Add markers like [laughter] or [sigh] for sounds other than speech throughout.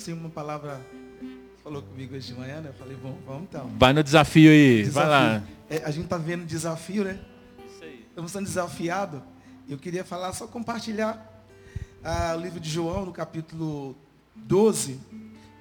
trouxe uma palavra, falou comigo hoje de manhã, né? Eu falei, bom, vamos então. Vai no desafio aí, Desafio. vai lá. É, a gente tá vendo desafio, né? Estamos sendo desafiados. Eu queria falar, só compartilhar ah, o livro de João, no capítulo 12,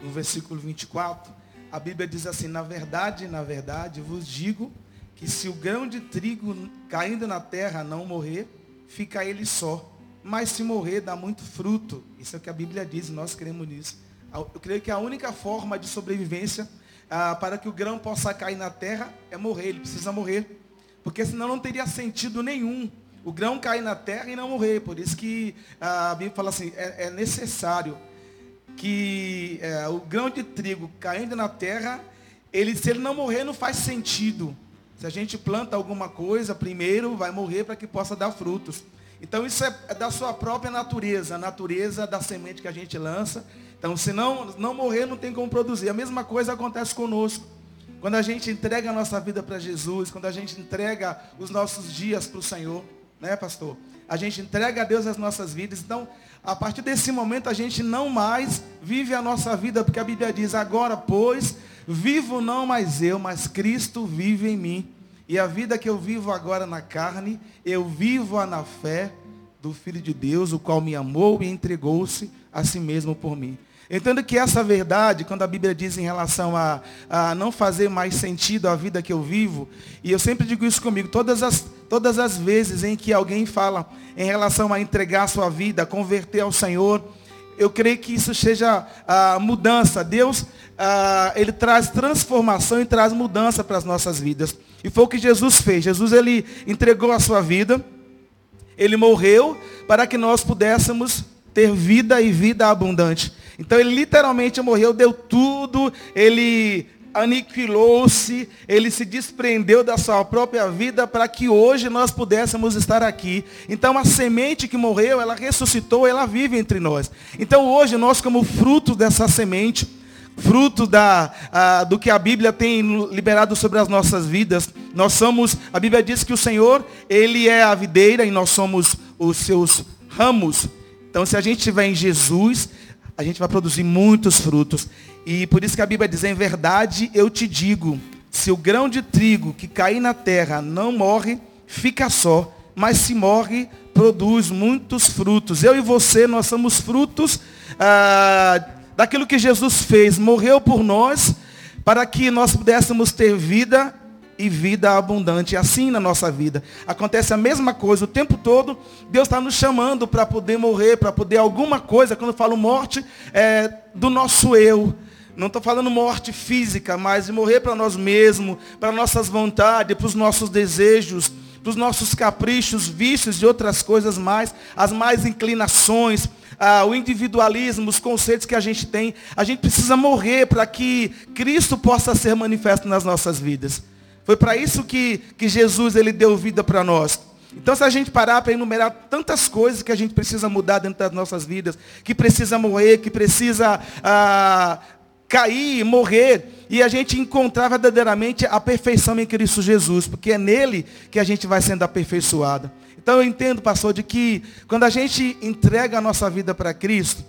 no versículo 24. A Bíblia diz assim, na verdade, na verdade, vos digo que se o grão de trigo caindo na terra não morrer, fica ele só. Mas se morrer, dá muito fruto. Isso é o que a Bíblia diz, nós cremos nisso. Eu creio que a única forma de sobrevivência ah, para que o grão possa cair na terra é morrer, ele precisa morrer. Porque senão não teria sentido nenhum o grão cair na terra e não morrer. Por isso que a Bíblia fala assim, é, é necessário que é, o grão de trigo caindo na terra, ele, se ele não morrer, não faz sentido. Se a gente planta alguma coisa, primeiro vai morrer para que possa dar frutos. Então isso é da sua própria natureza, a natureza da semente que a gente lança. Então, se não, não morrer, não tem como produzir. A mesma coisa acontece conosco. Quando a gente entrega a nossa vida para Jesus, quando a gente entrega os nossos dias para o Senhor, né, pastor? A gente entrega a Deus as nossas vidas. Então, a partir desse momento, a gente não mais vive a nossa vida, porque a Bíblia diz: agora, pois, vivo não mais eu, mas Cristo vive em mim. E a vida que eu vivo agora na carne, eu vivo-a na fé do Filho de Deus, o qual me amou e entregou-se a si mesmo por mim. Entendo que essa verdade, quando a Bíblia diz em relação a, a, não fazer mais sentido a vida que eu vivo, e eu sempre digo isso comigo, todas as, todas as vezes em que alguém fala em relação a entregar a sua vida, converter ao Senhor, eu creio que isso seja a mudança. Deus, ele traz transformação e traz mudança para as nossas vidas. E foi o que Jesus fez. Jesus, ele entregou a sua vida, ele morreu para que nós pudéssemos ter vida e vida abundante. Então ele literalmente morreu, deu tudo, ele aniquilou-se, ele se desprendeu da sua própria vida para que hoje nós pudéssemos estar aqui. Então a semente que morreu, ela ressuscitou, ela vive entre nós. Então hoje nós como fruto dessa semente, fruto da, a, do que a Bíblia tem liberado sobre as nossas vidas, nós somos, a Bíblia diz que o Senhor, Ele é a videira e nós somos os seus ramos. Então se a gente estiver em Jesus, a gente vai produzir muitos frutos. E por isso que a Bíblia diz, em verdade eu te digo, se o grão de trigo que cair na terra não morre, fica só, mas se morre, produz muitos frutos. Eu e você, nós somos frutos ah, daquilo que Jesus fez, morreu por nós, para que nós pudéssemos ter vida e vida abundante. Assim na nossa vida. Acontece a mesma coisa o tempo todo. Deus está nos chamando para poder morrer, para poder alguma coisa. Quando eu falo morte, é do nosso eu. Não estou falando morte física, mas de morrer para nós mesmos, para nossas vontades, para os nossos desejos, para os nossos caprichos, vícios e outras coisas mais, as mais inclinações, ah, o individualismo, os conceitos que a gente tem. A gente precisa morrer para que Cristo possa ser manifesto nas nossas vidas. Foi para isso que, que Jesus ele deu vida para nós. Então, se a gente parar para enumerar tantas coisas que a gente precisa mudar dentro das nossas vidas, que precisa morrer, que precisa ah, cair, morrer, e a gente encontrar verdadeiramente a perfeição em Cristo Jesus, porque é nele que a gente vai sendo aperfeiçoado. Então, eu entendo, pastor, de que quando a gente entrega a nossa vida para Cristo,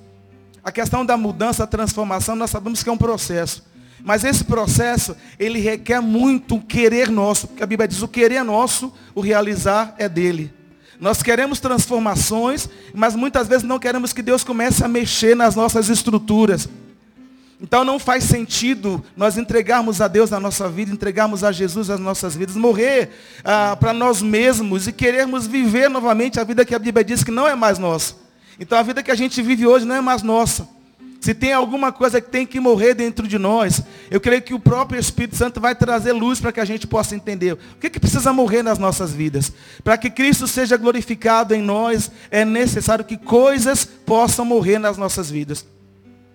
a questão da mudança, a transformação, nós sabemos que é um processo. Mas esse processo, ele requer muito o querer nosso, porque a Bíblia diz, o querer é nosso, o realizar é dele. Nós queremos transformações, mas muitas vezes não queremos que Deus comece a mexer nas nossas estruturas. Então não faz sentido nós entregarmos a Deus a nossa vida, entregarmos a Jesus as nossas vidas, morrer ah, para nós mesmos e querermos viver novamente a vida que a Bíblia diz que não é mais nossa. Então a vida que a gente vive hoje não é mais nossa. Se tem alguma coisa que tem que morrer dentro de nós, eu creio que o próprio Espírito Santo vai trazer luz para que a gente possa entender. O que, que precisa morrer nas nossas vidas? Para que Cristo seja glorificado em nós, é necessário que coisas possam morrer nas nossas vidas.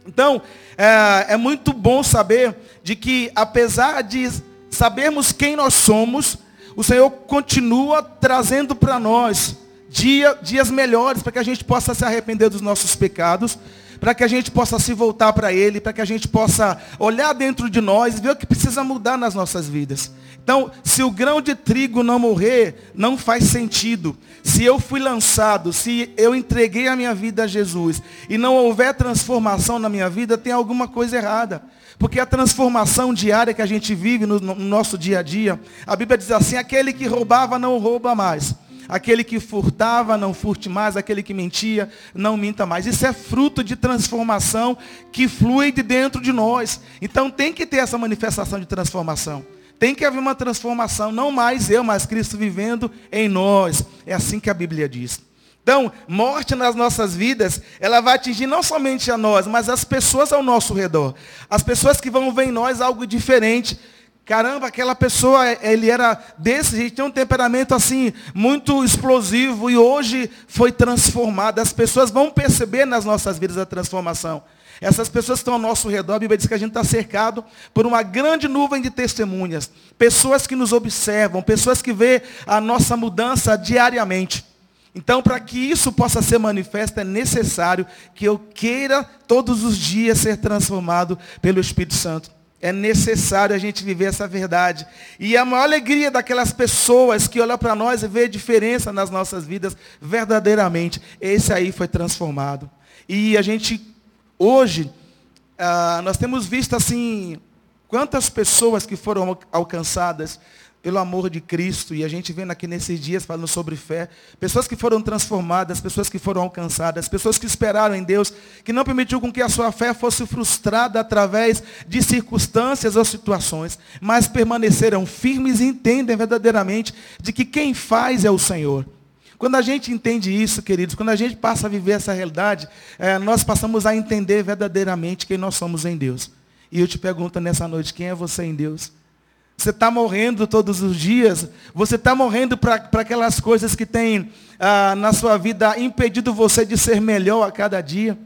Então, é, é muito bom saber de que, apesar de sabermos quem nós somos, o Senhor continua trazendo para nós dia, dias melhores para que a gente possa se arrepender dos nossos pecados para que a gente possa se voltar para Ele, para que a gente possa olhar dentro de nós e ver o que precisa mudar nas nossas vidas. Então, se o grão de trigo não morrer, não faz sentido. Se eu fui lançado, se eu entreguei a minha vida a Jesus e não houver transformação na minha vida, tem alguma coisa errada. Porque a transformação diária que a gente vive no, no nosso dia a dia, a Bíblia diz assim: aquele que roubava não rouba mais. Aquele que furtava, não furte mais. Aquele que mentia, não minta mais. Isso é fruto de transformação que flui de dentro de nós. Então tem que ter essa manifestação de transformação. Tem que haver uma transformação, não mais eu, mas Cristo vivendo em nós. É assim que a Bíblia diz. Então, morte nas nossas vidas, ela vai atingir não somente a nós, mas as pessoas ao nosso redor. As pessoas que vão ver em nós algo diferente. Caramba, aquela pessoa, ele era desse jeito, tem um temperamento assim, muito explosivo e hoje foi transformado. As pessoas vão perceber nas nossas vidas a transformação. Essas pessoas estão ao nosso redor, a Bíblia diz que a gente está cercado por uma grande nuvem de testemunhas. Pessoas que nos observam, pessoas que vê a nossa mudança diariamente. Então, para que isso possa ser manifesto, é necessário que eu queira todos os dias ser transformado pelo Espírito Santo. É necessário a gente viver essa verdade. E a maior alegria daquelas pessoas que olham para nós e vê a diferença nas nossas vidas, verdadeiramente, esse aí foi transformado. E a gente, hoje, ah, nós temos visto assim, quantas pessoas que foram alcançadas pelo amor de Cristo, e a gente vendo aqui nesses dias falando sobre fé, pessoas que foram transformadas, pessoas que foram alcançadas, pessoas que esperaram em Deus, que não permitiu com que a sua fé fosse frustrada através de circunstâncias ou situações, mas permaneceram firmes e entendem verdadeiramente de que quem faz é o Senhor. Quando a gente entende isso, queridos, quando a gente passa a viver essa realidade, é, nós passamos a entender verdadeiramente quem nós somos em Deus. E eu te pergunto nessa noite, quem é você em Deus? Você está morrendo todos os dias. Você está morrendo para aquelas coisas que têm ah, na sua vida impedido você de ser melhor a cada dia.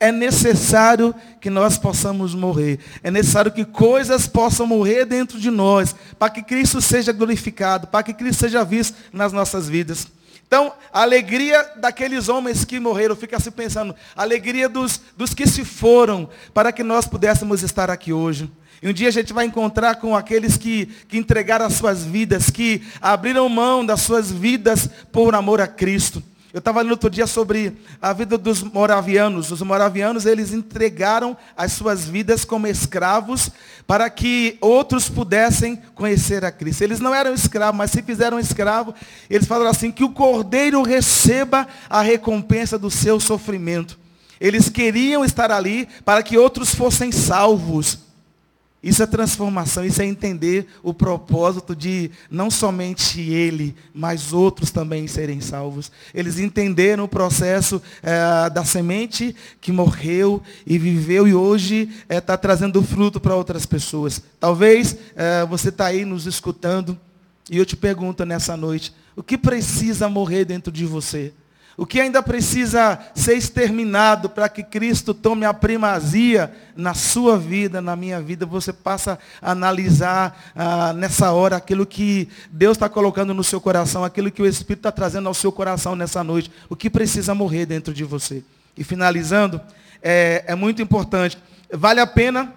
É necessário que nós possamos morrer. É necessário que coisas possam morrer dentro de nós, para que Cristo seja glorificado, para que Cristo seja visto nas nossas vidas. Então, a alegria daqueles homens que morreram, fica se pensando, a alegria dos, dos que se foram, para que nós pudéssemos estar aqui hoje. E um dia a gente vai encontrar com aqueles que, que entregaram as suas vidas, que abriram mão das suas vidas por amor a Cristo. Eu estava lendo outro dia sobre a vida dos moravianos. Os moravianos, eles entregaram as suas vidas como escravos para que outros pudessem conhecer a Cristo. Eles não eram escravos, mas se fizeram escravo, eles falaram assim, que o cordeiro receba a recompensa do seu sofrimento. Eles queriam estar ali para que outros fossem salvos. Isso é transformação, isso é entender o propósito de não somente ele, mas outros também serem salvos. Eles entenderam o processo é, da semente que morreu e viveu e hoje está é, tá trazendo fruto para outras pessoas. Talvez é, você está aí nos escutando e eu te pergunto nessa noite, o que precisa morrer dentro de você? O que ainda precisa ser exterminado para que Cristo tome a primazia na sua vida, na minha vida, você passa a analisar ah, nessa hora aquilo que Deus está colocando no seu coração, aquilo que o Espírito está trazendo ao seu coração nessa noite. O que precisa morrer dentro de você. E finalizando, é, é muito importante. Vale a pena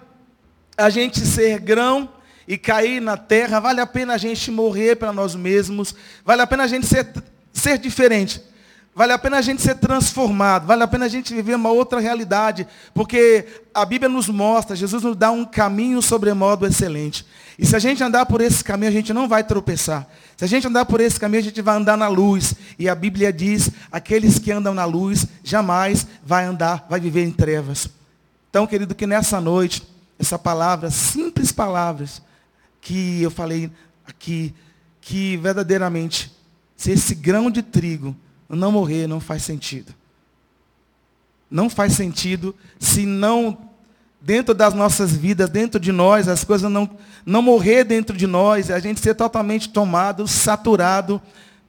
a gente ser grão e cair na terra, vale a pena a gente morrer para nós mesmos, vale a pena a gente ser, ser diferente. Vale a pena a gente ser transformado, vale a pena a gente viver uma outra realidade, porque a Bíblia nos mostra, Jesus nos dá um caminho sobremodo excelente. E se a gente andar por esse caminho, a gente não vai tropeçar. Se a gente andar por esse caminho, a gente vai andar na luz. E a Bíblia diz, aqueles que andam na luz, jamais vai andar, vai viver em trevas. Então, querido, que nessa noite, essa palavra, simples palavras, que eu falei aqui, que verdadeiramente, se esse grão de trigo não morrer não faz sentido. Não faz sentido se não, dentro das nossas vidas, dentro de nós, as coisas não, não morrer dentro de nós, a gente ser totalmente tomado, saturado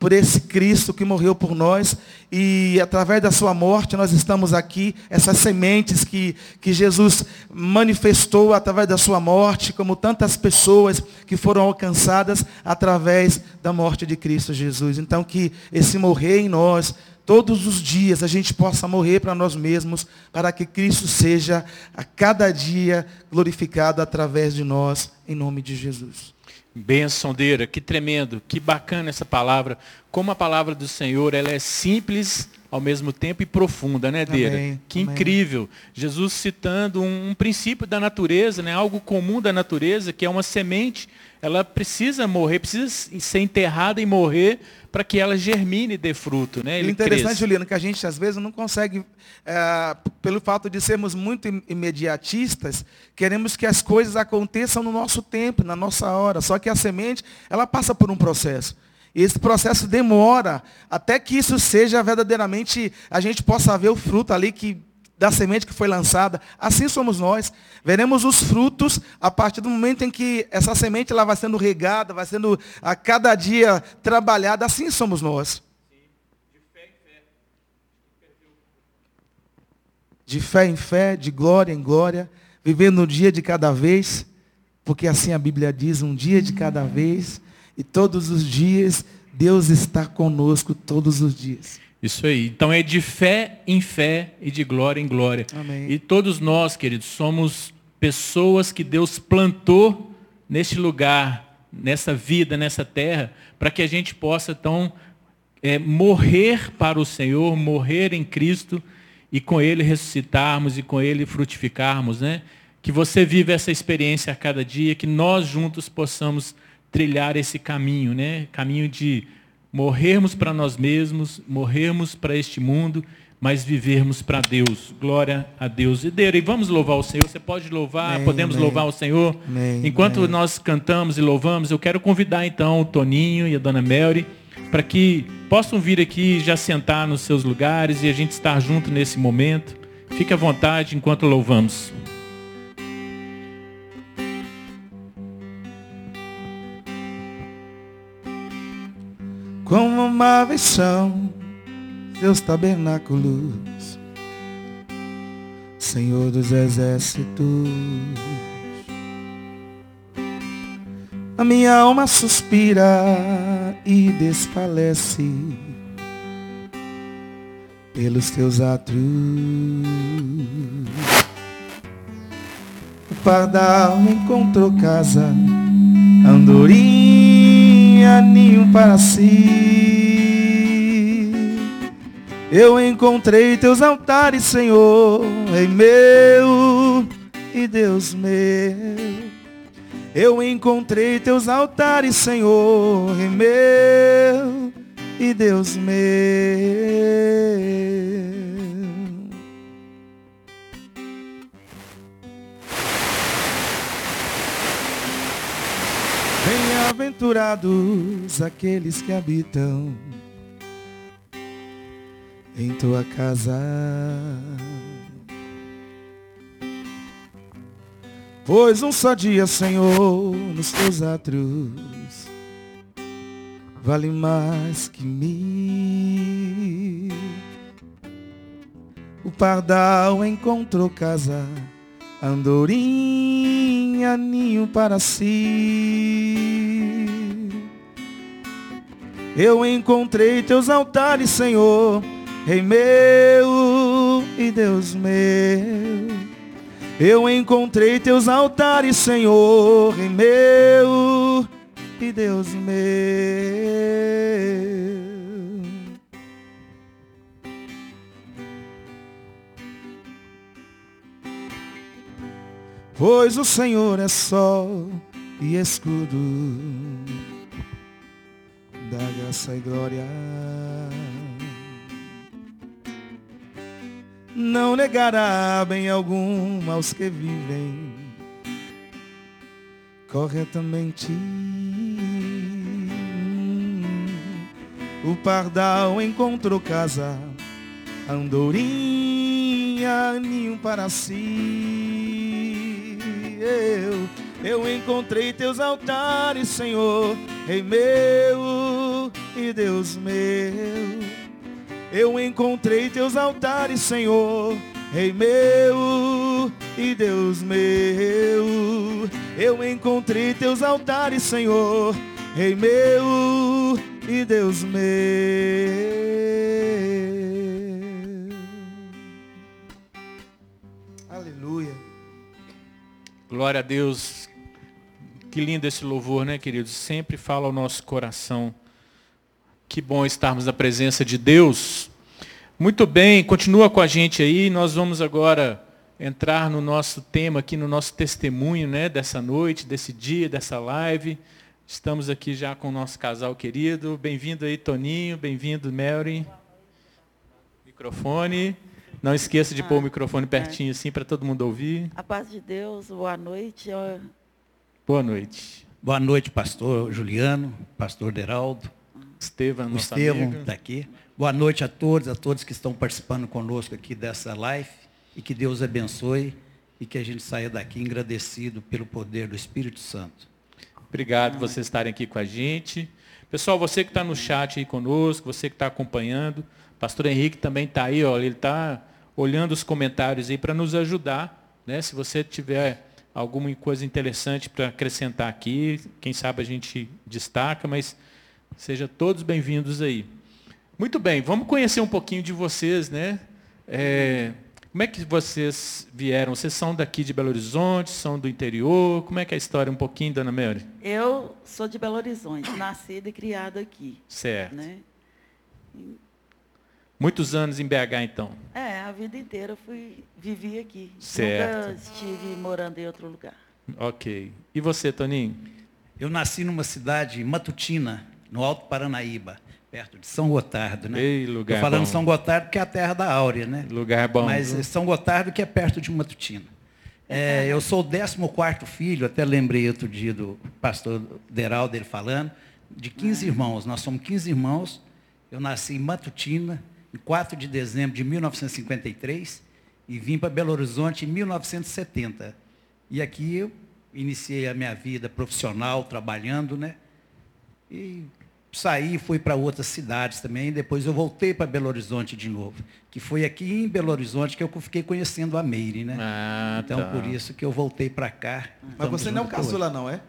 por esse Cristo que morreu por nós e através da sua morte nós estamos aqui, essas sementes que, que Jesus manifestou através da sua morte, como tantas pessoas que foram alcançadas através da morte de Cristo Jesus. Então que esse morrer em nós todos os dias a gente possa morrer para nós mesmos, para que Cristo seja a cada dia glorificado através de nós, em nome de Jesus. Benção, Deira, que tremendo, que bacana essa palavra. Como a palavra do Senhor, ela é simples ao mesmo tempo e profunda, né, Deira? Amém, que amém. incrível. Jesus citando um, um, princípio da natureza, né, algo comum da natureza, que é uma semente, ela precisa morrer, precisa ser enterrada e morrer para que ela germine e dê fruto. Né? Ele interessante, cresça. Juliano, que a gente às vezes não consegue, é, pelo fato de sermos muito imediatistas, queremos que as coisas aconteçam no nosso tempo, na nossa hora. Só que a semente, ela passa por um processo. E esse processo demora até que isso seja verdadeiramente, a gente possa ver o fruto ali que da semente que foi lançada. Assim somos nós. Veremos os frutos a partir do momento em que essa semente ela vai sendo regada, vai sendo a cada dia trabalhada. Assim somos nós. De fé em fé, de glória em glória, vivendo um dia de cada vez, porque assim a Bíblia diz, um dia de cada vez, e todos os dias Deus está conosco todos os dias. Isso aí. Então é de fé em fé e de glória em glória. Amém. E todos nós, queridos, somos pessoas que Deus plantou neste lugar, nessa vida, nessa terra, para que a gente possa então é, morrer para o Senhor, morrer em Cristo e com Ele ressuscitarmos e com Ele frutificarmos, né? Que você vive essa experiência a cada dia, que nós juntos possamos trilhar esse caminho, né? Caminho de morrermos para nós mesmos, morrermos para este mundo, mas vivermos para Deus. Glória a Deus. E dele, vamos louvar o Senhor. Você pode louvar, amém, podemos amém. louvar o Senhor. Amém, Enquanto nós cantamos e louvamos, eu quero convidar então o Toninho e a Dona Mary para que possam vir aqui já sentar nos seus lugares e a gente estar junto nesse momento. Fique à vontade enquanto louvamos. Como amáveis são seus tabernáculos, Senhor dos exércitos. A minha alma suspira e desfalece pelos teus atos. O pardal encontrou casa, andorinha tinha ninho para si. Eu encontrei teus altares, Senhor, Rei meu e Deus meu. Eu encontrei teus altares, Senhor, Rei meu e Deus meu. Bem-aventurados aqueles que habitam em tua casa. Pois um só dia, Senhor, nos teus atos vale mais que mil. O pardal encontrou casa andorinha, ninho para si. Eu encontrei teus altares, Senhor, Rei meu e Deus meu. Eu encontrei teus altares, Senhor, Rei meu e Deus meu. Pois o Senhor é sol e escudo da graça e glória. Não negará bem algum aos que vivem corretamente. O pardal encontrou casa, andorinha, ninho para si eu, eu encontrei teus altares, Senhor, Rei meu e Deus meu. Eu encontrei teus altares, Senhor, Rei meu e Deus meu. Eu encontrei teus altares, Senhor, Rei meu e Deus meu. Glória a Deus. Que lindo esse louvor, né, queridos? Sempre fala ao nosso coração. Que bom estarmos na presença de Deus. Muito bem, continua com a gente aí. Nós vamos agora entrar no nosso tema aqui, no nosso testemunho, né, dessa noite, desse dia, dessa live. Estamos aqui já com o nosso casal querido. Bem-vindo aí, Toninho. Bem-vindo, Mary. Microfone. Não esqueça de ah, pôr o microfone pertinho é. assim para todo mundo ouvir. A paz de Deus, boa noite. Boa noite. Boa noite, pastor Juliano, pastor Deraldo. Estevam, o Estevam está aqui. Boa noite a todos, a todos que estão participando conosco aqui dessa live. E que Deus abençoe e que a gente saia daqui agradecido pelo poder do Espírito Santo. Obrigado por vocês estarem aqui com a gente. Pessoal, você que está no chat aí conosco, você que está acompanhando, pastor Henrique também está aí, ó, ele está olhando os comentários aí para nos ajudar. Né? Se você tiver alguma coisa interessante para acrescentar aqui, quem sabe a gente destaca, mas sejam todos bem-vindos aí. Muito bem, vamos conhecer um pouquinho de vocês, né? É, como é que vocês vieram? Vocês são daqui de Belo Horizonte, são do interior? Como é que é a história um pouquinho, dona Mary? Eu sou de Belo Horizonte, [coughs] nascida e criada aqui. Certo. Né? Muitos anos em BH, então? É, a vida inteira fui, vivi aqui. Certo. Nunca estive morando em outro lugar. Ok. E você, Toninho? Eu nasci numa cidade matutina, no Alto Paranaíba, perto de São Gotardo, né? Ei, lugar Estou falando bom. São Gotardo porque é a terra da Áurea, né? Lugar bom. Mas viu? São Gotardo que é perto de Matutina. É, eu sou o 14 filho, até lembrei outro dia do pastor Deraldo ele falando, de 15 irmãos. Nós somos 15 irmãos. Eu nasci em Matutina, em 4 de dezembro de 1953 e vim para Belo Horizonte em 1970. E aqui eu iniciei a minha vida profissional, trabalhando, né? E saí e fui para outras cidades também, depois eu voltei para Belo Horizonte de novo. Que foi aqui em Belo Horizonte que eu fiquei conhecendo a Meire, né? Ah, então, tá. por isso que eu voltei para cá. Mas você não é um caçula, não, é?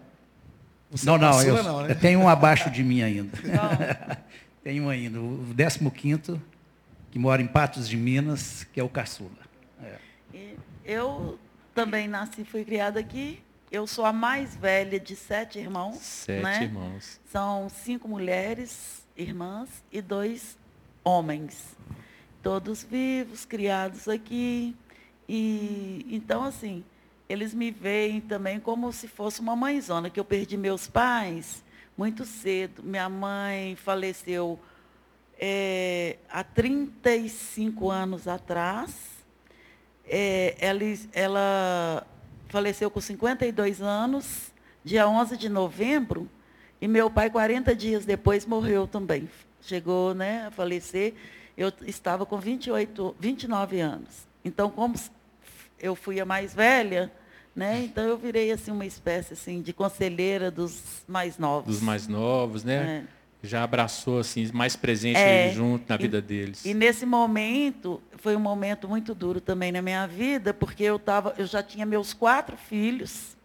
Você não, é não, eu, não, né? eu tenho um abaixo de mim ainda. [laughs] [laughs] tenho um ainda. O 15 que mora em Patos de Minas, que é o caçula. É. Eu também nasci e fui criada aqui. Eu sou a mais velha de sete irmãos. Sete né? irmãos. São cinco mulheres, irmãs, e dois homens. Todos vivos, criados aqui. E então, assim, eles me veem também como se fosse uma mãezona, que eu perdi meus pais muito cedo. Minha mãe faleceu é, há 35 anos atrás. É, ela, ela faleceu com 52 anos, dia 11 de novembro, e meu pai, 40 dias depois, morreu também. Chegou né, a falecer. Eu estava com 28, 29 anos. Então, como eu fui a mais velha, né, então eu virei assim uma espécie assim de conselheira dos mais novos. Dos mais novos, né? Já abraçou assim mais presente é, junto na e, vida deles. E nesse momento foi um momento muito duro também na minha vida, porque eu tava, eu já tinha meus quatro filhos.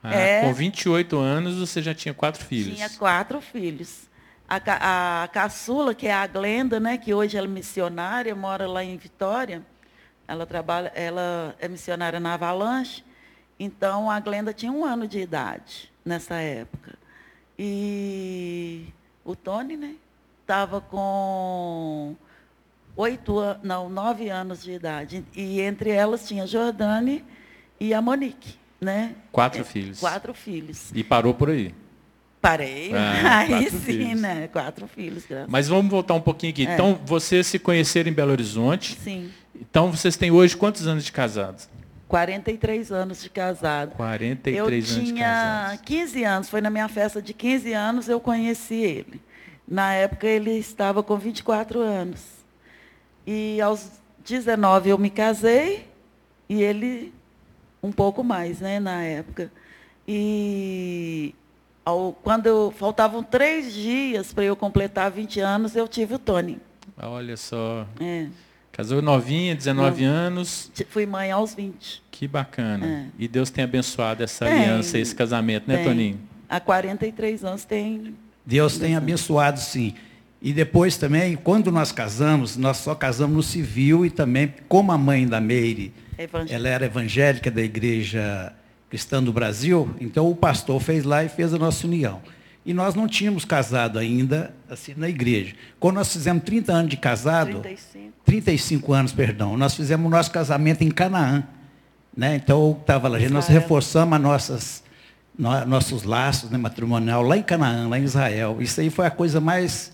Ah, é, com 28 anos você já tinha quatro filhos. Tinha quatro filhos. A, a caçula, que é a Glenda, né, que hoje ela é missionária, mora lá em Vitória. Ela trabalha, ela é missionária na Avalanche. Então a Glenda tinha um ano de idade nessa época. E o Tony, né? Estava com oito não, nove anos de idade. E entre elas tinha a Jordane e a Monique, né? Quatro é, filhos. Quatro filhos. E parou por aí. Parei, [laughs] ah, aí sim, filhos. né? Quatro filhos, graças Mas vamos voltar um pouquinho aqui. É. Então, vocês se conheceram em Belo Horizonte. Sim. Então, vocês têm hoje quantos anos de casados? 43 anos de casado. 43 eu anos de casado. Eu tinha 15 anos, foi na minha festa de 15 anos eu conheci ele. Na época ele estava com 24 anos. E aos 19 eu me casei e ele um pouco mais, né, na época. E ao, quando eu, faltavam três dias para eu completar 20 anos, eu tive o Tony. Olha só. É. Casou novinha, 19 Não, anos. Fui mãe aos 20. Que bacana. É. E Deus tem abençoado essa tem, aliança, esse casamento, né, tem. Toninho? Há 43 anos tem. Deus tem abençoado, sim. E depois também, quando nós casamos, nós só casamos no civil e também, como a mãe da Meire, ela era evangélica da igreja Cristã do Brasil, então o pastor fez lá e fez a nossa união. E nós não tínhamos casado ainda assim na igreja. Quando nós fizemos 30 anos de casado, 35, 35 anos, perdão, nós fizemos o nosso casamento em Canaã. Né? Então, estava lá, nós reforçamos nossas, no, nossos laços né, matrimonial lá em Canaã, lá em Israel. Isso aí foi a coisa mais.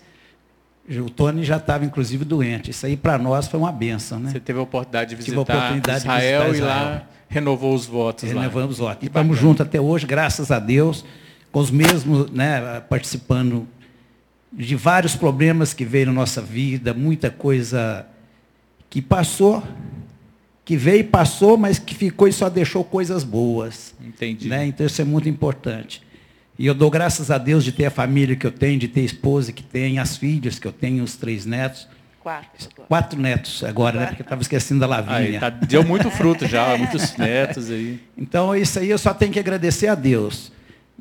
O Tony já estava, inclusive, doente. Isso aí, para nós, foi uma benção. Né? Você teve a oportunidade de visitar, oportunidade Israel, de visitar Israel, e lá renovou os votos. Renovamos os votos. E estamos juntos até hoje, graças a Deus com os mesmos, né, participando de vários problemas que veio na nossa vida, muita coisa que passou, que veio e passou, mas que ficou e só deixou coisas boas. Entendi. Né? Então isso é muito importante. E eu dou graças a Deus de ter a família que eu tenho, de ter a esposa que tenho, as filhas que eu tenho, os três netos. Quatro. Quatro netos agora, né? Porque estava esquecendo da Lavínia. Aí, tá, deu muito fruto já, muitos netos aí. Então, isso aí eu só tenho que agradecer a Deus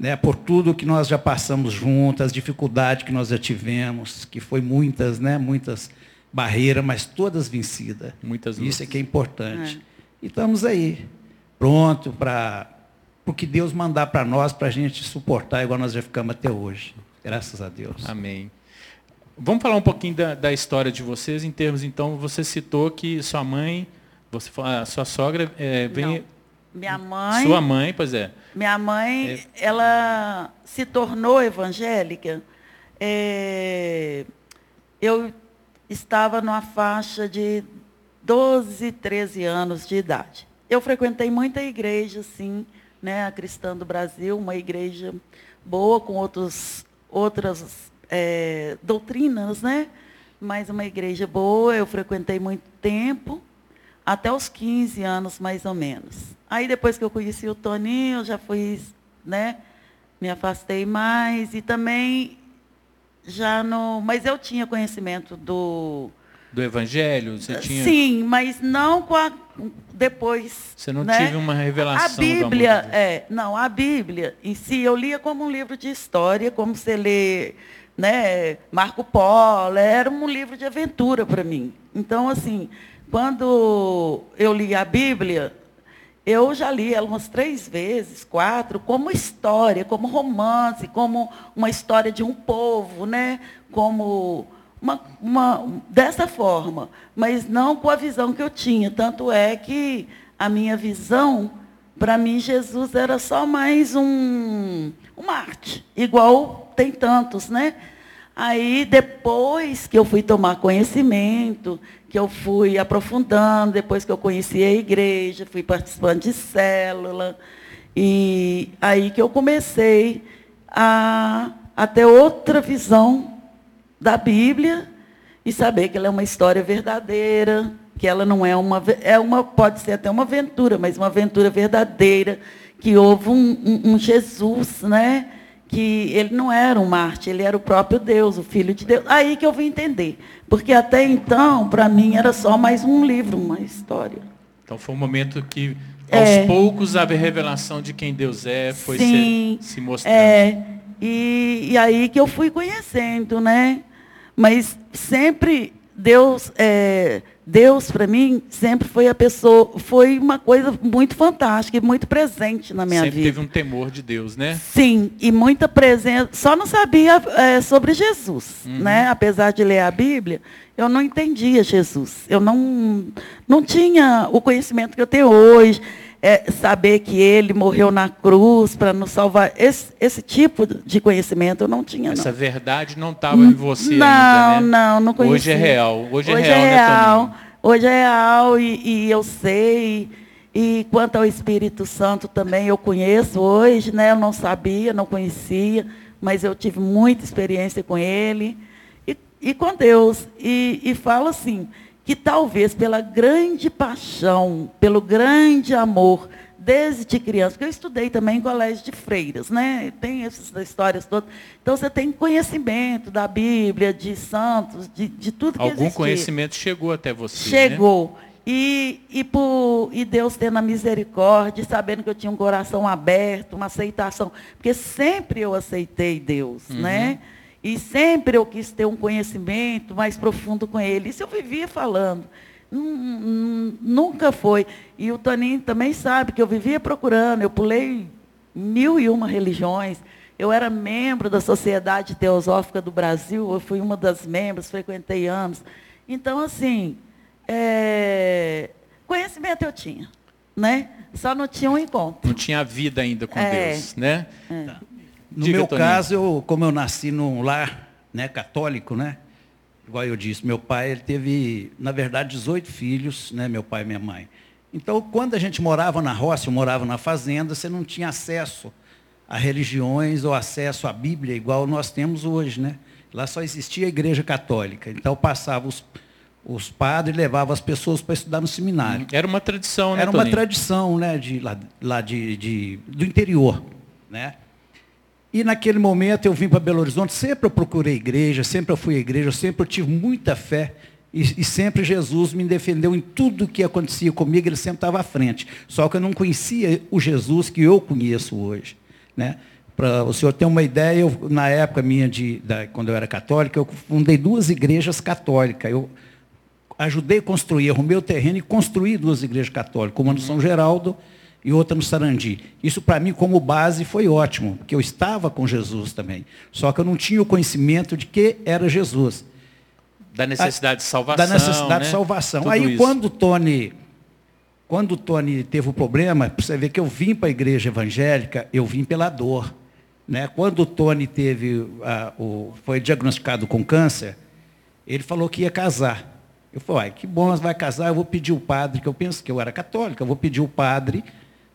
né, por tudo que nós já passamos juntas, as dificuldades que nós já tivemos, que foi muitas, né, muitas barreiras, mas todas vencidas. Muitas lutas. Isso é que é importante. É. E estamos aí, pronto para o que Deus mandar para nós, para a gente suportar, igual nós já ficamos até hoje. Graças a Deus. Amém. Vamos falar um pouquinho da, da história de vocês, em termos, então, você citou que sua mãe, você, a sua sogra é, vem... Não minha mãe. Sua mãe, pois é. Minha mãe, é. ela se tornou evangélica. É, eu estava numa faixa de 12, 13 anos de idade. Eu frequentei muita igreja, sim, né, a Cristã do Brasil, uma igreja boa, com outros, outras é, doutrinas, né? Mas uma igreja boa, eu frequentei muito tempo até os 15 anos, mais ou menos. Aí, depois que eu conheci o Toninho, eu já fui, né, me afastei mais e também já no... Mas eu tinha conhecimento do... Do Evangelho? Você tinha... Sim, mas não com a... Depois, Você não né? tive uma revelação A Bíblia, é, não, a Bíblia em si, eu lia como um livro de história, como você lê né, Marco Polo, era um livro de aventura para mim. Então, assim, quando eu li a Bíblia, eu já li ela umas três vezes, quatro, como história, como romance, como uma história de um povo, né? Como uma, uma, dessa forma, mas não com a visão que eu tinha. Tanto é que a minha visão, para mim, Jesus era só mais um, um Marte, igual tem tantos, né? Aí, depois que eu fui tomar conhecimento, que eu fui aprofundando, depois que eu conheci a igreja, fui participando de célula, e aí que eu comecei a, a ter outra visão da Bíblia e saber que ela é uma história verdadeira, que ela não é uma, é uma pode ser até uma aventura, mas uma aventura verdadeira, que houve um, um, um Jesus, né? Que ele não era um Marte, ele era o próprio Deus, o Filho de Deus. Aí que eu vim entender. Porque até então, para mim, era só mais um livro, uma história. Então foi um momento que, aos é, poucos, a revelação de quem Deus é foi sim, se, se mostrando. É, e, e aí que eu fui conhecendo, né? Mas sempre Deus, é, Deus para mim sempre foi a pessoa, foi uma coisa muito fantástica e muito presente na minha sempre vida. Sempre teve um temor de Deus, né? Sim, e muita presença. Só não sabia é, sobre Jesus, uhum. né? Apesar de ler a Bíblia, eu não entendia Jesus. Eu não, não tinha o conhecimento que eu tenho hoje é, saber que ele morreu na cruz para nos salvar. Esse, esse tipo de conhecimento eu não tinha. Essa não. verdade não estava em você não, ainda, né? Não, não conhecia. Hoje é real. Hoje, é Hoje é real, é real. Né, Hoje é real e, e eu sei. E quanto ao Espírito Santo também eu conheço hoje, né? Eu não sabia, não conhecia, mas eu tive muita experiência com ele e, e com Deus. E, e falo assim, que talvez pela grande paixão, pelo grande amor, desde criança, porque eu estudei também em colégio de freiras, né? Tem essas histórias todas. Então você tem conhecimento da Bíblia, de santos, de, de tudo que Algum existia. conhecimento chegou até você. Né? Chegou. Né? E, e, por, e Deus tendo a misericórdia, sabendo que eu tinha um coração aberto, uma aceitação. Porque sempre eu aceitei Deus, uhum. né? E sempre eu quis ter um conhecimento mais profundo com Ele. Isso eu vivia falando. nunca foi. E o Toninho também sabe que eu vivia procurando, eu pulei mil e uma religiões. Eu era membro da Sociedade Teosófica do Brasil, eu fui uma das membros, frequentei anos. Então, assim, é, conhecimento eu tinha, né? Só não tinha um encontro. Não tinha vida ainda com é, Deus, né? É. No Diga, meu Toninho. caso, eu, como eu nasci num lar né, católico, né? igual eu disse, meu pai ele teve, na verdade, 18 filhos, né, meu pai e minha mãe. Então, quando a gente morava na roça, eu morava na fazenda, você não tinha acesso a religiões ou acesso à Bíblia igual nós temos hoje, né? Lá só existia a igreja católica. Então, passava os, os padres levavam as pessoas para estudar no seminário. Era uma tradição, né, Era uma Toninho? tradição, né, de, lá, lá de, de, do interior, né? E naquele momento eu vim para Belo Horizonte, sempre eu procurei igreja, sempre eu fui à igreja, sempre eu tive muita fé. E, e, sempre Jesus me defendeu em tudo que acontecia comigo, ele sempre estava à frente. Só que eu não conhecia o Jesus que eu conheço hoje. Né? Para o senhor ter uma ideia, eu, na época minha, de, da, quando eu era católica, eu fundei duas igrejas católicas. Eu ajudei a construir, arrumei o terreno e construí duas igrejas católicas, uma no São Geraldo e outra no Sarandi. Isso para mim como base foi ótimo, porque eu estava com Jesus também. Só que eu não tinha o conhecimento de que era Jesus. Da necessidade de salvação. Da necessidade né? de salvação. Tudo Aí isso. quando o Tony, quando o Tony teve o problema, você vê que eu vim para a igreja evangélica, eu vim pela dor. Né? Quando o Tony teve, o, foi diagnosticado com câncer, ele falou que ia casar. Eu falei, que bom, vai casar, eu vou pedir o padre, que eu penso que eu era católico, eu vou pedir o padre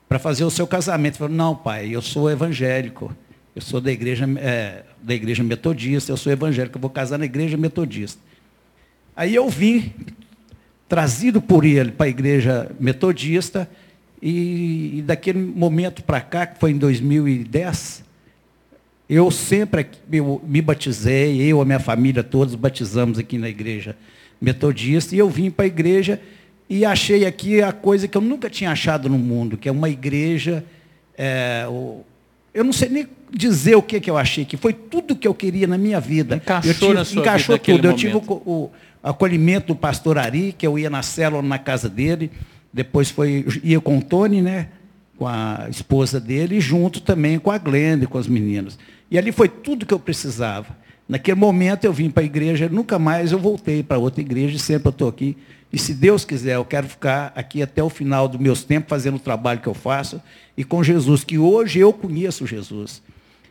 para fazer o seu casamento. Falou, não, pai, eu sou evangélico. Eu sou da igreja, é, da igreja metodista, eu sou evangélico, eu vou casar na igreja metodista. Aí eu vim, trazido por ele para a igreja metodista, e, e daquele momento para cá, que foi em 2010, eu sempre eu me batizei, eu, a minha família, todos batizamos aqui na igreja metodista, e eu vim para a igreja e achei aqui a coisa que eu nunca tinha achado no mundo, que é uma igreja. É, eu não sei nem dizer o que, que eu achei, que foi tudo que eu queria na minha vida. Encaixou tive, na sua encaixou vida tudo. Eu tive o, o, acolhimento do pastor Ari, que eu ia na célula na casa dele, depois foi, ia com o Tony, né? com a esposa dele, e junto também com a Glenda, com as meninas. E ali foi tudo que eu precisava. Naquele momento eu vim para a igreja, nunca mais eu voltei para outra igreja, sempre eu estou aqui e se Deus quiser, eu quero ficar aqui até o final dos meus tempos fazendo o trabalho que eu faço e com Jesus, que hoje eu conheço Jesus.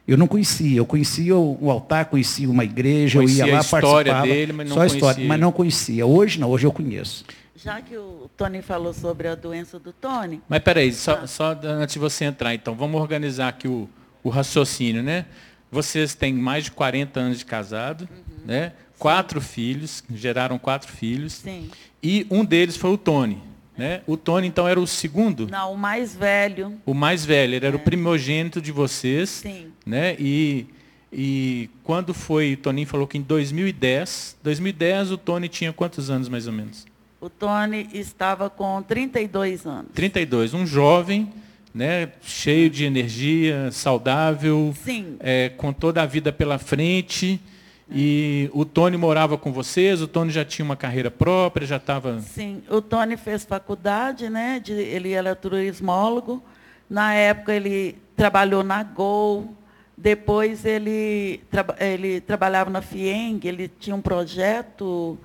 Eu não conhecia, eu conhecia o altar, conhecia uma igreja, conhecia eu ia lá a história participava, dele, mas não só a história, mas não conhecia. Hoje não, hoje eu conheço. Já que o Tony falou sobre a doença do Tony. Mas peraí, só, ah. só antes de você entrar, então, vamos organizar aqui o, o raciocínio, né? Vocês têm mais de 40 anos de casado, uhum. né? Quatro filhos, geraram quatro filhos. Sim. E um deles foi o Tony. Né? O Tony, então, era o segundo? Não, o mais velho. O mais velho, ele era é. o primogênito de vocês. Sim. Né? E, e quando foi, o Toninho falou que em 2010, 2010 o Tony tinha quantos anos mais ou menos? O Tony estava com 32 anos. 32, um jovem, né, cheio de energia, saudável, Sim. É, com toda a vida pela frente. E o Tony morava com vocês? O Tony já tinha uma carreira própria, já estava... Sim, o Tony fez faculdade, né? De, ele era turismólogo. Na época ele trabalhou na Gol, depois ele, tra ele trabalhava na FIENG, ele tinha um projeto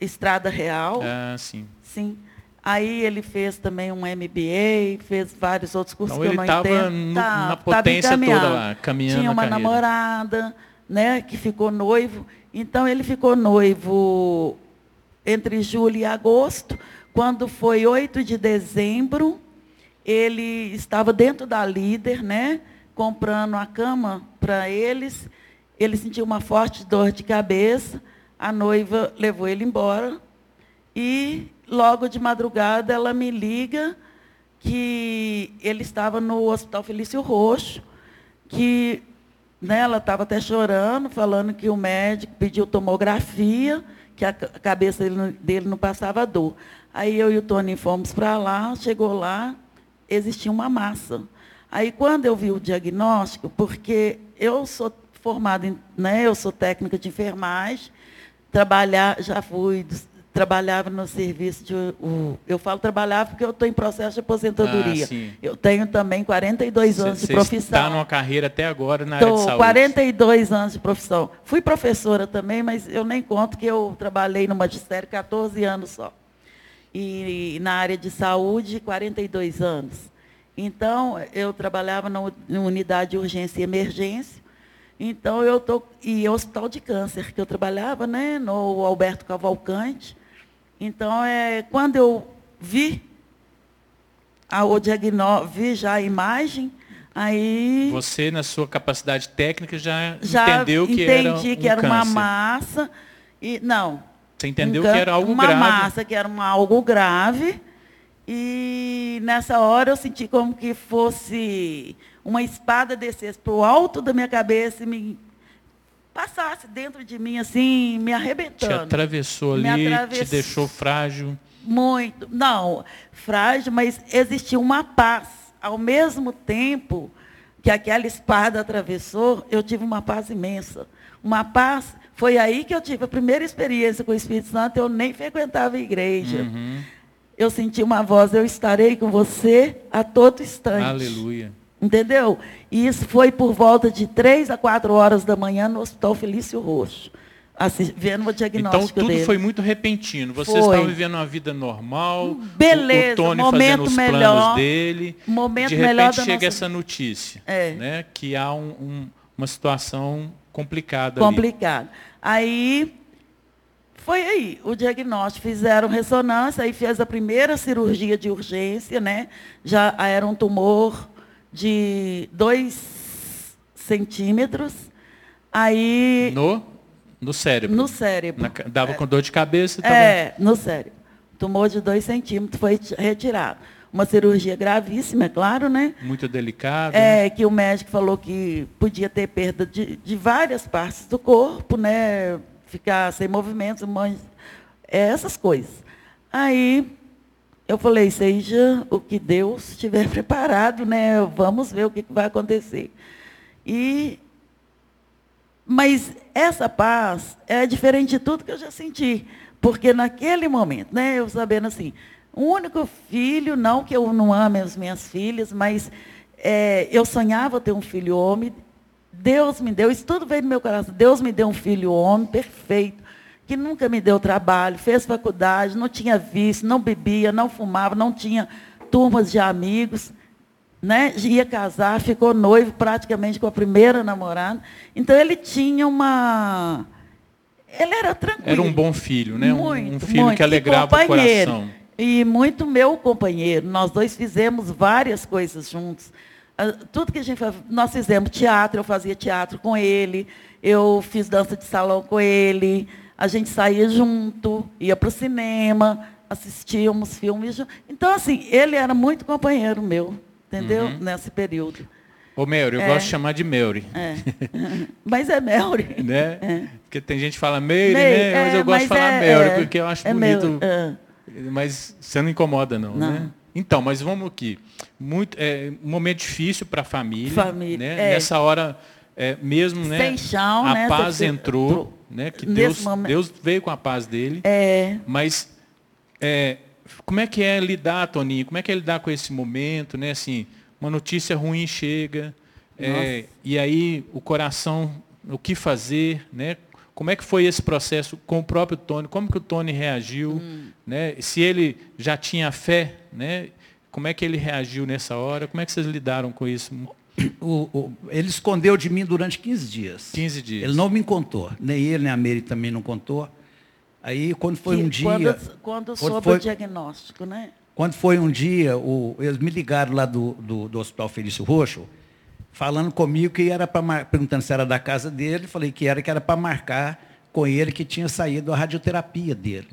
Estrada Real. Ah, sim. Sim. Aí ele fez também um MBA, fez vários outros cursos então, que eu não entendo. Tá, na potência toda lá, caminhando Tinha uma namorada né, que ficou noivo. Então, ele ficou noivo entre julho e agosto. Quando foi 8 de dezembro, ele estava dentro da líder, né, comprando a cama para eles. Ele sentiu uma forte dor de cabeça. A noiva levou ele embora. E logo de madrugada ela me liga que ele estava no Hospital Felício Roxo, que né, ela estava até chorando, falando que o médico pediu tomografia, que a cabeça dele, não passava dor. Aí eu e o Tony fomos para lá, chegou lá, existia uma massa. Aí quando eu vi o diagnóstico, porque eu sou formada, em, né, eu sou técnica de enfermagem, trabalhar, já fui trabalhava no serviço de. O, eu falo trabalhava porque eu estou em processo de aposentadoria. Ah, eu tenho também 42 anos de profissão. Está numa carreira até agora na tô, área de saúde? 42 anos de profissão. Fui professora também, mas eu nem conto que eu trabalhei no magistério 14 anos só. E, e na área de saúde, 42 anos. Então, eu trabalhava na unidade de urgência e emergência. Então, eu estou. E hospital de câncer, que eu trabalhava, né, no Alberto Cavalcante. Então, é, quando eu vi a, o diagnóstico, vi já a imagem, aí... Você, na sua capacidade técnica, já, já entendeu que era um entendi que era uma massa. E, não. Você entendeu um, que era algo uma grave. Uma massa que era uma, algo grave. E nessa hora eu senti como que fosse uma espada descesse para o alto da minha cabeça e me passasse dentro de mim, assim, me arrebentando. Te atravessou ali, te deixou frágil. Muito. Não, frágil, mas existia uma paz. Ao mesmo tempo que aquela espada atravessou, eu tive uma paz imensa. Uma paz. Foi aí que eu tive a primeira experiência com o Espírito Santo. Eu nem frequentava a igreja. Uhum. Eu senti uma voz, eu estarei com você a todo instante. Aleluia. Entendeu? E isso foi por volta de três a quatro horas da manhã no Hospital Felício Roxo. Vendo o diagnóstico Então tudo dele. foi muito repentino. Vocês estavam vivendo uma vida normal. Beleza, o, Tony momento fazendo os melhor, planos dele. Momento de repente melhor chega nossa... essa notícia, é. né? Que há um, um, uma situação complicada. Complicada. Aí foi aí o diagnóstico, fizeram ressonância, aí fez a primeira cirurgia de urgência, né? Já era um tumor de 2 centímetros. Aí. No, no cérebro. No cérebro. Na, dava com dor de cabeça também? É, no cérebro. Tumor de 2 centímetros foi retirado. Uma cirurgia gravíssima, é claro, né? Muito delicada. É, né? que o médico falou que podia ter perda de, de várias partes do corpo, né? Ficar sem movimentos, é, essas coisas. Aí eu falei, seja o que Deus estiver preparado, né? Vamos ver o que vai acontecer. E mas essa paz é diferente de tudo que eu já senti, porque naquele momento, né, eu sabendo assim, o único filho, não que eu não ame as minhas filhas, mas é, eu sonhava ter um filho homem. Deus me deu, isso tudo veio do meu coração. Deus me deu um filho homem perfeito que nunca me deu trabalho, fez faculdade, não tinha vício, não bebia, não fumava, não tinha turmas de amigos, né? ia casar, ficou noivo praticamente com a primeira namorada. Então ele tinha uma. Ele era tranquilo. Era um bom filho, né? Muito, um filho muito. que alegrava o coração. E muito meu companheiro. Nós dois fizemos várias coisas juntos. Ah, tudo que a gente nós fizemos teatro, eu fazia teatro com ele, eu fiz dança de salão com ele a gente saía junto, ia para o cinema, assistíamos filmes. Então, assim, ele era muito companheiro meu, entendeu? Uhum. Nesse período. Ô, Melry, eu é. gosto de chamar de Melry. É. [laughs] Mas é Melry. Né? É. Porque tem gente que fala Melry, né? Mas eu é, gosto mas de falar é, é. porque eu acho bonito. Mas você não incomoda, não, não. né? Então, mas vamos aqui. Muito, é, um momento difícil para a família. Família. Né? Nessa hora, mesmo, né? Sem chão, a né? paz entrou né? Que Deus, Deus veio com a paz dele. É. Mas é, como é que é lidar, Toninho? Como é que é lidar com esse momento, né? Assim, uma notícia ruim chega, é, e aí o coração, o que fazer, né? Como é que foi esse processo com o próprio Tony? Como que o Tony reagiu? Hum. Né? Se ele já tinha fé, né? Como é que ele reagiu nessa hora? Como é que vocês lidaram com isso? O, o, ele escondeu de mim durante 15 dias. 15 dias. Ele não me contou. Nem ele, nem a Mary também não contou. Aí, quando foi que, um dia. Quando, quando soube foi, o diagnóstico, né? Quando foi um dia, o, eles me ligaram lá do, do, do Hospital Felício Roxo, falando comigo que era para perguntando se era da casa dele, falei que era que era para marcar com ele que tinha saído a radioterapia dele.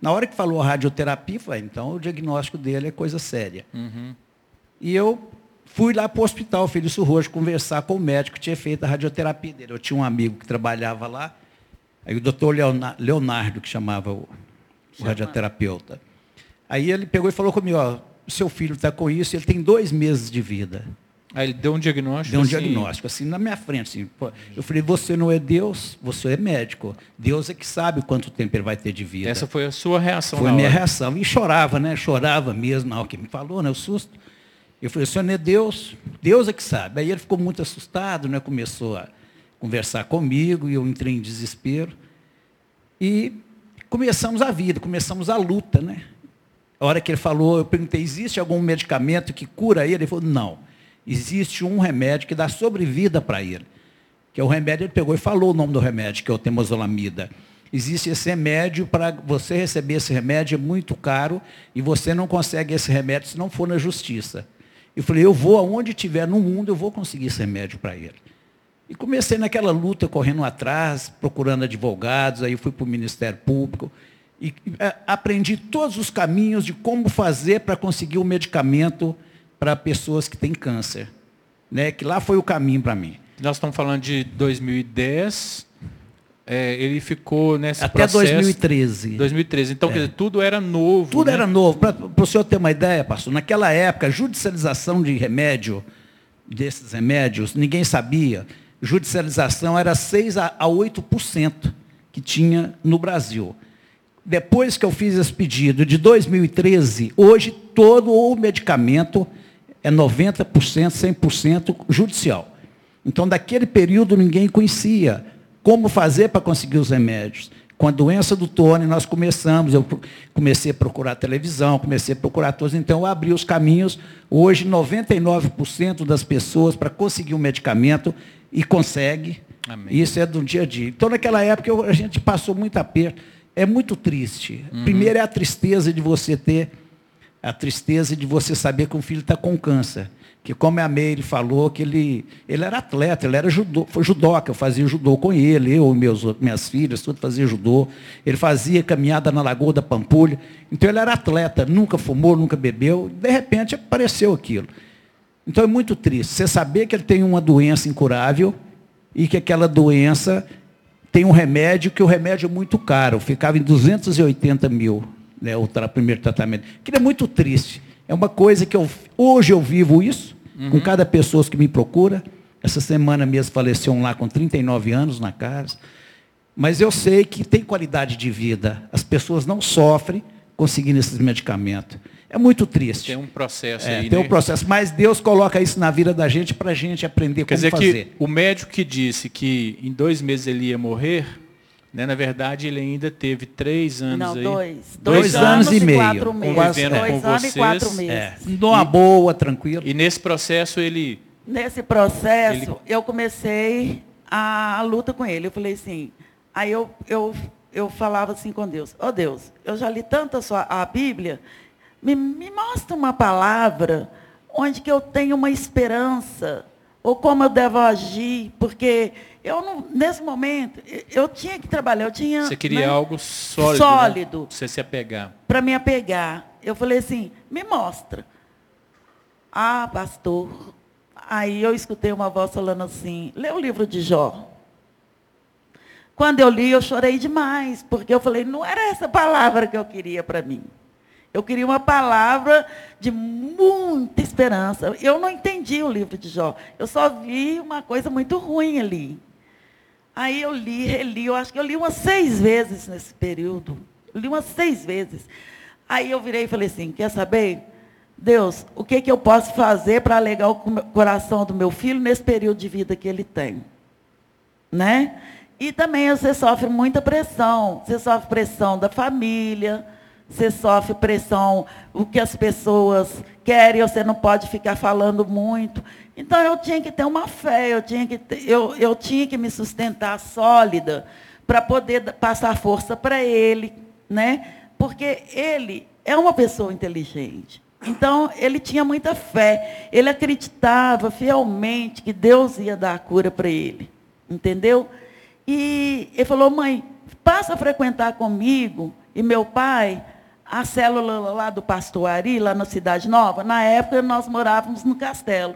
Na hora que falou a radioterapia, falei, então o diagnóstico dele é coisa séria. Uhum. E eu Fui lá para o hospital Felício Roxo conversar com o médico que tinha feito a radioterapia dele. Eu tinha um amigo que trabalhava lá, aí o doutor Leonardo, que chamava o, o radioterapeuta. Aí ele pegou e falou comigo, ó, seu filho está com isso, ele tem dois meses de vida. Aí ele deu um diagnóstico? Deu um assim... diagnóstico, assim, na minha frente. Assim, eu falei, você não é Deus, você é médico. Deus é que sabe quanto tempo ele vai ter de vida. Essa foi a sua reação Foi a minha hora. reação. E chorava, né? Chorava mesmo na hora que me falou, né? O susto. Eu falei, o senhor não é Deus, Deus é que sabe. Aí ele ficou muito assustado, né? Começou a conversar comigo e eu entrei em desespero. E começamos a vida, começamos a luta, né? A hora que ele falou, eu perguntei, existe algum medicamento que cura ele? Ele falou, não. Existe um remédio que dá sobrevida para ele. Que é o remédio, ele pegou e falou o nome do remédio, que é o temozolamida. Existe esse remédio, para você receber esse remédio é muito caro e você não consegue esse remédio se não for na justiça. Eu falei, eu vou aonde tiver no mundo, eu vou conseguir esse remédio para ele. E comecei naquela luta, correndo atrás, procurando advogados, aí fui para o Ministério Público. E é, aprendi todos os caminhos de como fazer para conseguir o um medicamento para pessoas que têm câncer. Né? Que lá foi o caminho para mim. Nós estamos falando de 2010, é, ele ficou nesse Até processo... 2013. 2013. Então, é. quer dizer, tudo era novo. Tudo né? era novo. Para o senhor ter uma ideia, pastor, naquela época, a judicialização de remédio, desses remédios, ninguém sabia judicialização era 6 a 8% que tinha no Brasil. Depois que eu fiz esse pedido de 2013, hoje todo o medicamento é 90%, 100% judicial. Então, daquele período, ninguém conhecia como fazer para conseguir os remédios. Com a doença do Tony, nós começamos, eu comecei a procurar televisão, comecei a procurar todos, então eu abri os caminhos. Hoje, 99% das pessoas, para conseguir um medicamento, e consegue. Amém. Isso é do dia a dia. Então, naquela época, eu, a gente passou muito aperto. É muito triste. Uhum. Primeiro é a tristeza de você ter, a tristeza de você saber que um filho está com câncer que como a Meire falou, que ele, ele era atleta, ele era judô, foi judoca, eu fazia judô com ele, eu e meus, minhas filhas, tudo fazia judô. Ele fazia caminhada na Lagoa da Pampulha. Então ele era atleta, nunca fumou, nunca bebeu, de repente apareceu aquilo. Então é muito triste. Você saber que ele tem uma doença incurável e que aquela doença tem um remédio, que o remédio é muito caro, ficava em 280 mil, né, o primeiro tratamento. Que é muito triste. É uma coisa que eu, hoje eu vivo isso, uhum. com cada pessoa que me procura. Essa semana mesmo faleceu um lá com 39 anos na casa. Mas eu sei que tem qualidade de vida. As pessoas não sofrem conseguindo esses medicamentos. É muito triste. Tem um processo é, aí. Tem né? um processo. Mas Deus coloca isso na vida da gente para a gente aprender Quer como dizer fazer. Que o médico que disse que em dois meses ele ia morrer, né, na verdade ele ainda teve três anos Não, aí. Dois. Dois, dois anos, anos, e meio. Quatro meses. Convivendo é. com dois vocês. e quatro meses. É. Numa boa, tranquilo. E nesse processo ele. Nesse processo, ele... eu comecei a, a, luta com ele. Eu falei assim, aí eu, eu, eu falava assim com Deus, ó oh, Deus, eu já li tanto a, sua, a Bíblia, me, me mostra uma palavra onde que eu tenho uma esperança, ou como eu devo agir, porque eu não, nesse momento, eu tinha que trabalhar, eu tinha. Você queria né, algo sólido. Né? Sólido. Né? Você se apegar. Para me apegar. Eu falei assim, me mostra. Ah, pastor. Aí eu escutei uma voz falando assim, lê o livro de Jó. Quando eu li, eu chorei demais, porque eu falei, não era essa palavra que eu queria para mim. Eu queria uma palavra de muita esperança. Eu não entendi o livro de Jó. Eu só vi uma coisa muito ruim ali. Aí eu li, reli, eu acho que eu li umas seis vezes nesse período. Eu li umas seis vezes. Aí eu virei e falei assim, quer saber? Deus, o que, que eu posso fazer para alegar o coração do meu filho nesse período de vida que ele tem? Né? E também você sofre muita pressão. Você sofre pressão da família, você sofre pressão, o que as pessoas querem, você não pode ficar falando muito. Então eu tinha que ter uma fé, eu tinha que, ter, eu, eu tinha que me sustentar sólida para poder passar força para ele, né? Porque ele é uma pessoa inteligente. Então, ele tinha muita fé. Ele acreditava fielmente que Deus ia dar a cura para ele. Entendeu? E ele falou, mãe, passa a frequentar comigo e meu pai a célula lá do pastor Ari, lá na Cidade Nova, na época nós morávamos no castelo.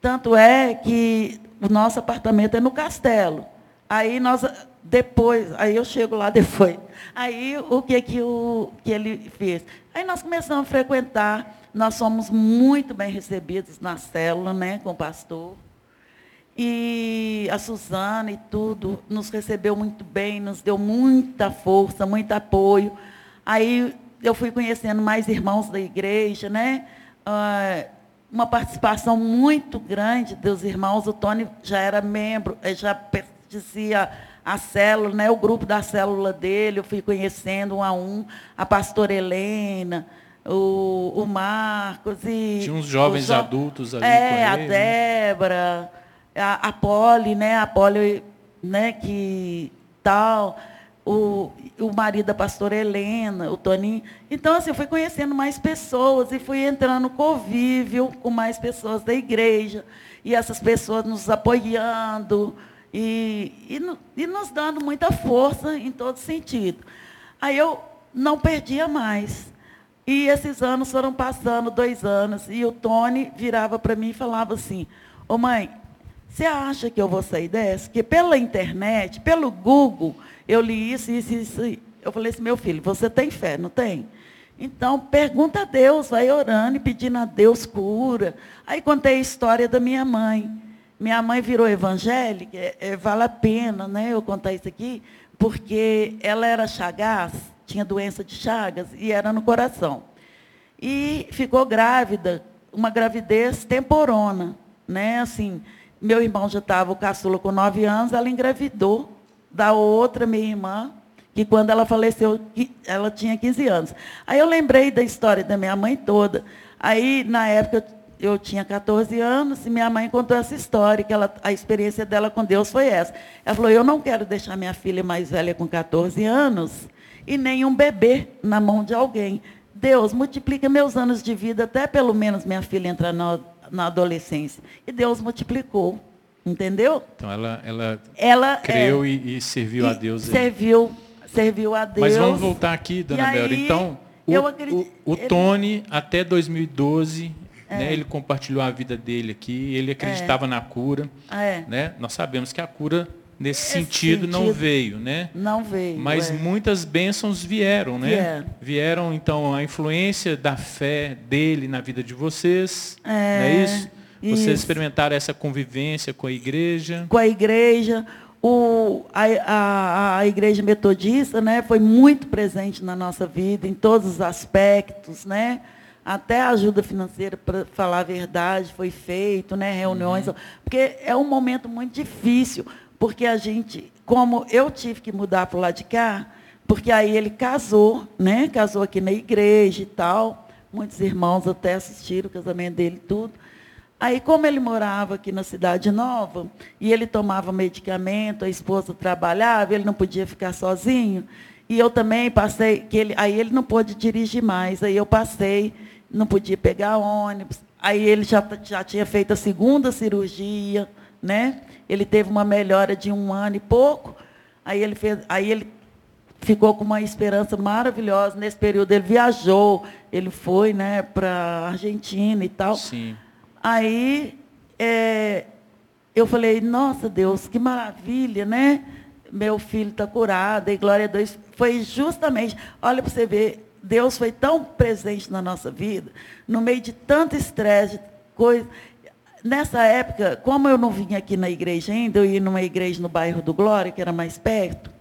Tanto é que o nosso apartamento é no castelo. Aí nós, depois, aí eu chego lá [laughs] depois. Aí o que, que, o, que ele fez? Aí nós começamos a frequentar Nós somos muito bem recebidos na célula, né, com o pastor. E a Suzana e tudo nos recebeu muito bem, nos deu muita força, muito apoio. Aí eu fui conhecendo mais irmãos da igreja, né? Ah, uma participação muito grande dos irmãos. O Tony já era membro, eh, já pertencia à célula, né? o grupo da célula dele, eu fui conhecendo um a um, a pastora Helena, o, o Marcos e. Tinha uns jovens jo... adultos ali. É, a ele, né? Débora, a, a Poli, né? A Poli, né, que tal, o, o marido da pastora Helena, o Toninho. Então, assim, eu fui conhecendo mais pessoas e fui entrando no convívio com mais pessoas da igreja. E essas pessoas nos apoiando e, e, e nos dando muita força em todo sentido. Aí eu não perdia mais. E esses anos foram passando, dois anos, e o Tony virava para mim e falava assim, ô mãe, você acha que eu vou sair dessa? Porque pela internet, pelo Google, eu li isso, isso, isso. Eu falei assim, meu filho, você tem fé, não tem? Então, pergunta a Deus, vai orando e pedindo a Deus cura. Aí contei a história da minha mãe. Minha mãe virou evangélica, é, é, vale a pena né, eu contar isso aqui, porque ela era chagaz, tinha doença de chagas e era no coração. E ficou grávida, uma gravidez temporona. Né, assim, meu irmão já estava, o caçula, com nove anos, ela engravidou da outra minha irmã, que quando ela faleceu, ela tinha 15 anos. Aí eu lembrei da história da minha mãe toda. Aí, na época, eu tinha 14 anos e minha mãe contou essa história, que ela, a experiência dela com Deus foi essa. Ela falou, eu não quero deixar minha filha mais velha com 14 anos e nem um bebê na mão de alguém. Deus, multiplica meus anos de vida até pelo menos minha filha entrar na na adolescência. E Deus multiplicou. Entendeu? Então ela, ela, ela creu é, e, e, serviu e a Deus. Serviu, serviu a Deus. Mas vamos voltar aqui, dona Bela. Então, o, acredito, o, o Tony, ele... até 2012, é. né, ele compartilhou a vida dele aqui, ele acreditava é. na cura. É. Né? Nós sabemos que a cura nesse sentido, sentido, não veio, né? Não veio. Mas é. muitas bênçãos vieram, né? Vieram. vieram, então, a influência da fé dele na vida de vocês. É, não é isso? Vocês isso. experimentaram essa convivência com a igreja? Com a igreja. O, a, a, a, igreja metodista né, foi muito presente na nossa vida, em todos os aspectos, né? Até a ajuda financeira, para falar a verdade, foi feito, né? Reuniões, uhum. porque é um momento muito difícil porque a gente, como eu tive que mudar para o lado de cá, porque aí ele casou, né? Casou aqui na igreja e tal. Muitos irmãos até assistiram o casamento dele tudo. Aí, como ele morava aqui na Cidade Nova, e ele tomava medicamento, a esposa trabalhava, ele não podia ficar sozinho. E eu também passei, que ele, aí ele não pôde dirigir mais. Aí eu passei, não podia pegar ônibus. Aí ele já, já tinha feito a segunda cirurgia, né? Ele teve uma melhora de um ano e pouco. Aí ele, fez, aí ele ficou com uma esperança maravilhosa. Nesse período ele viajou, ele foi né, para a Argentina e tal. Sim. Aí é, eu falei, nossa Deus, que maravilha, né? Meu filho está curado, e glória a Deus. Foi justamente, olha para você ver, Deus foi tão presente na nossa vida, no meio de tanto estresse, coisa nessa época, como eu não vinha aqui na igreja ainda, eu ia numa igreja no bairro do Glória, que era mais perto.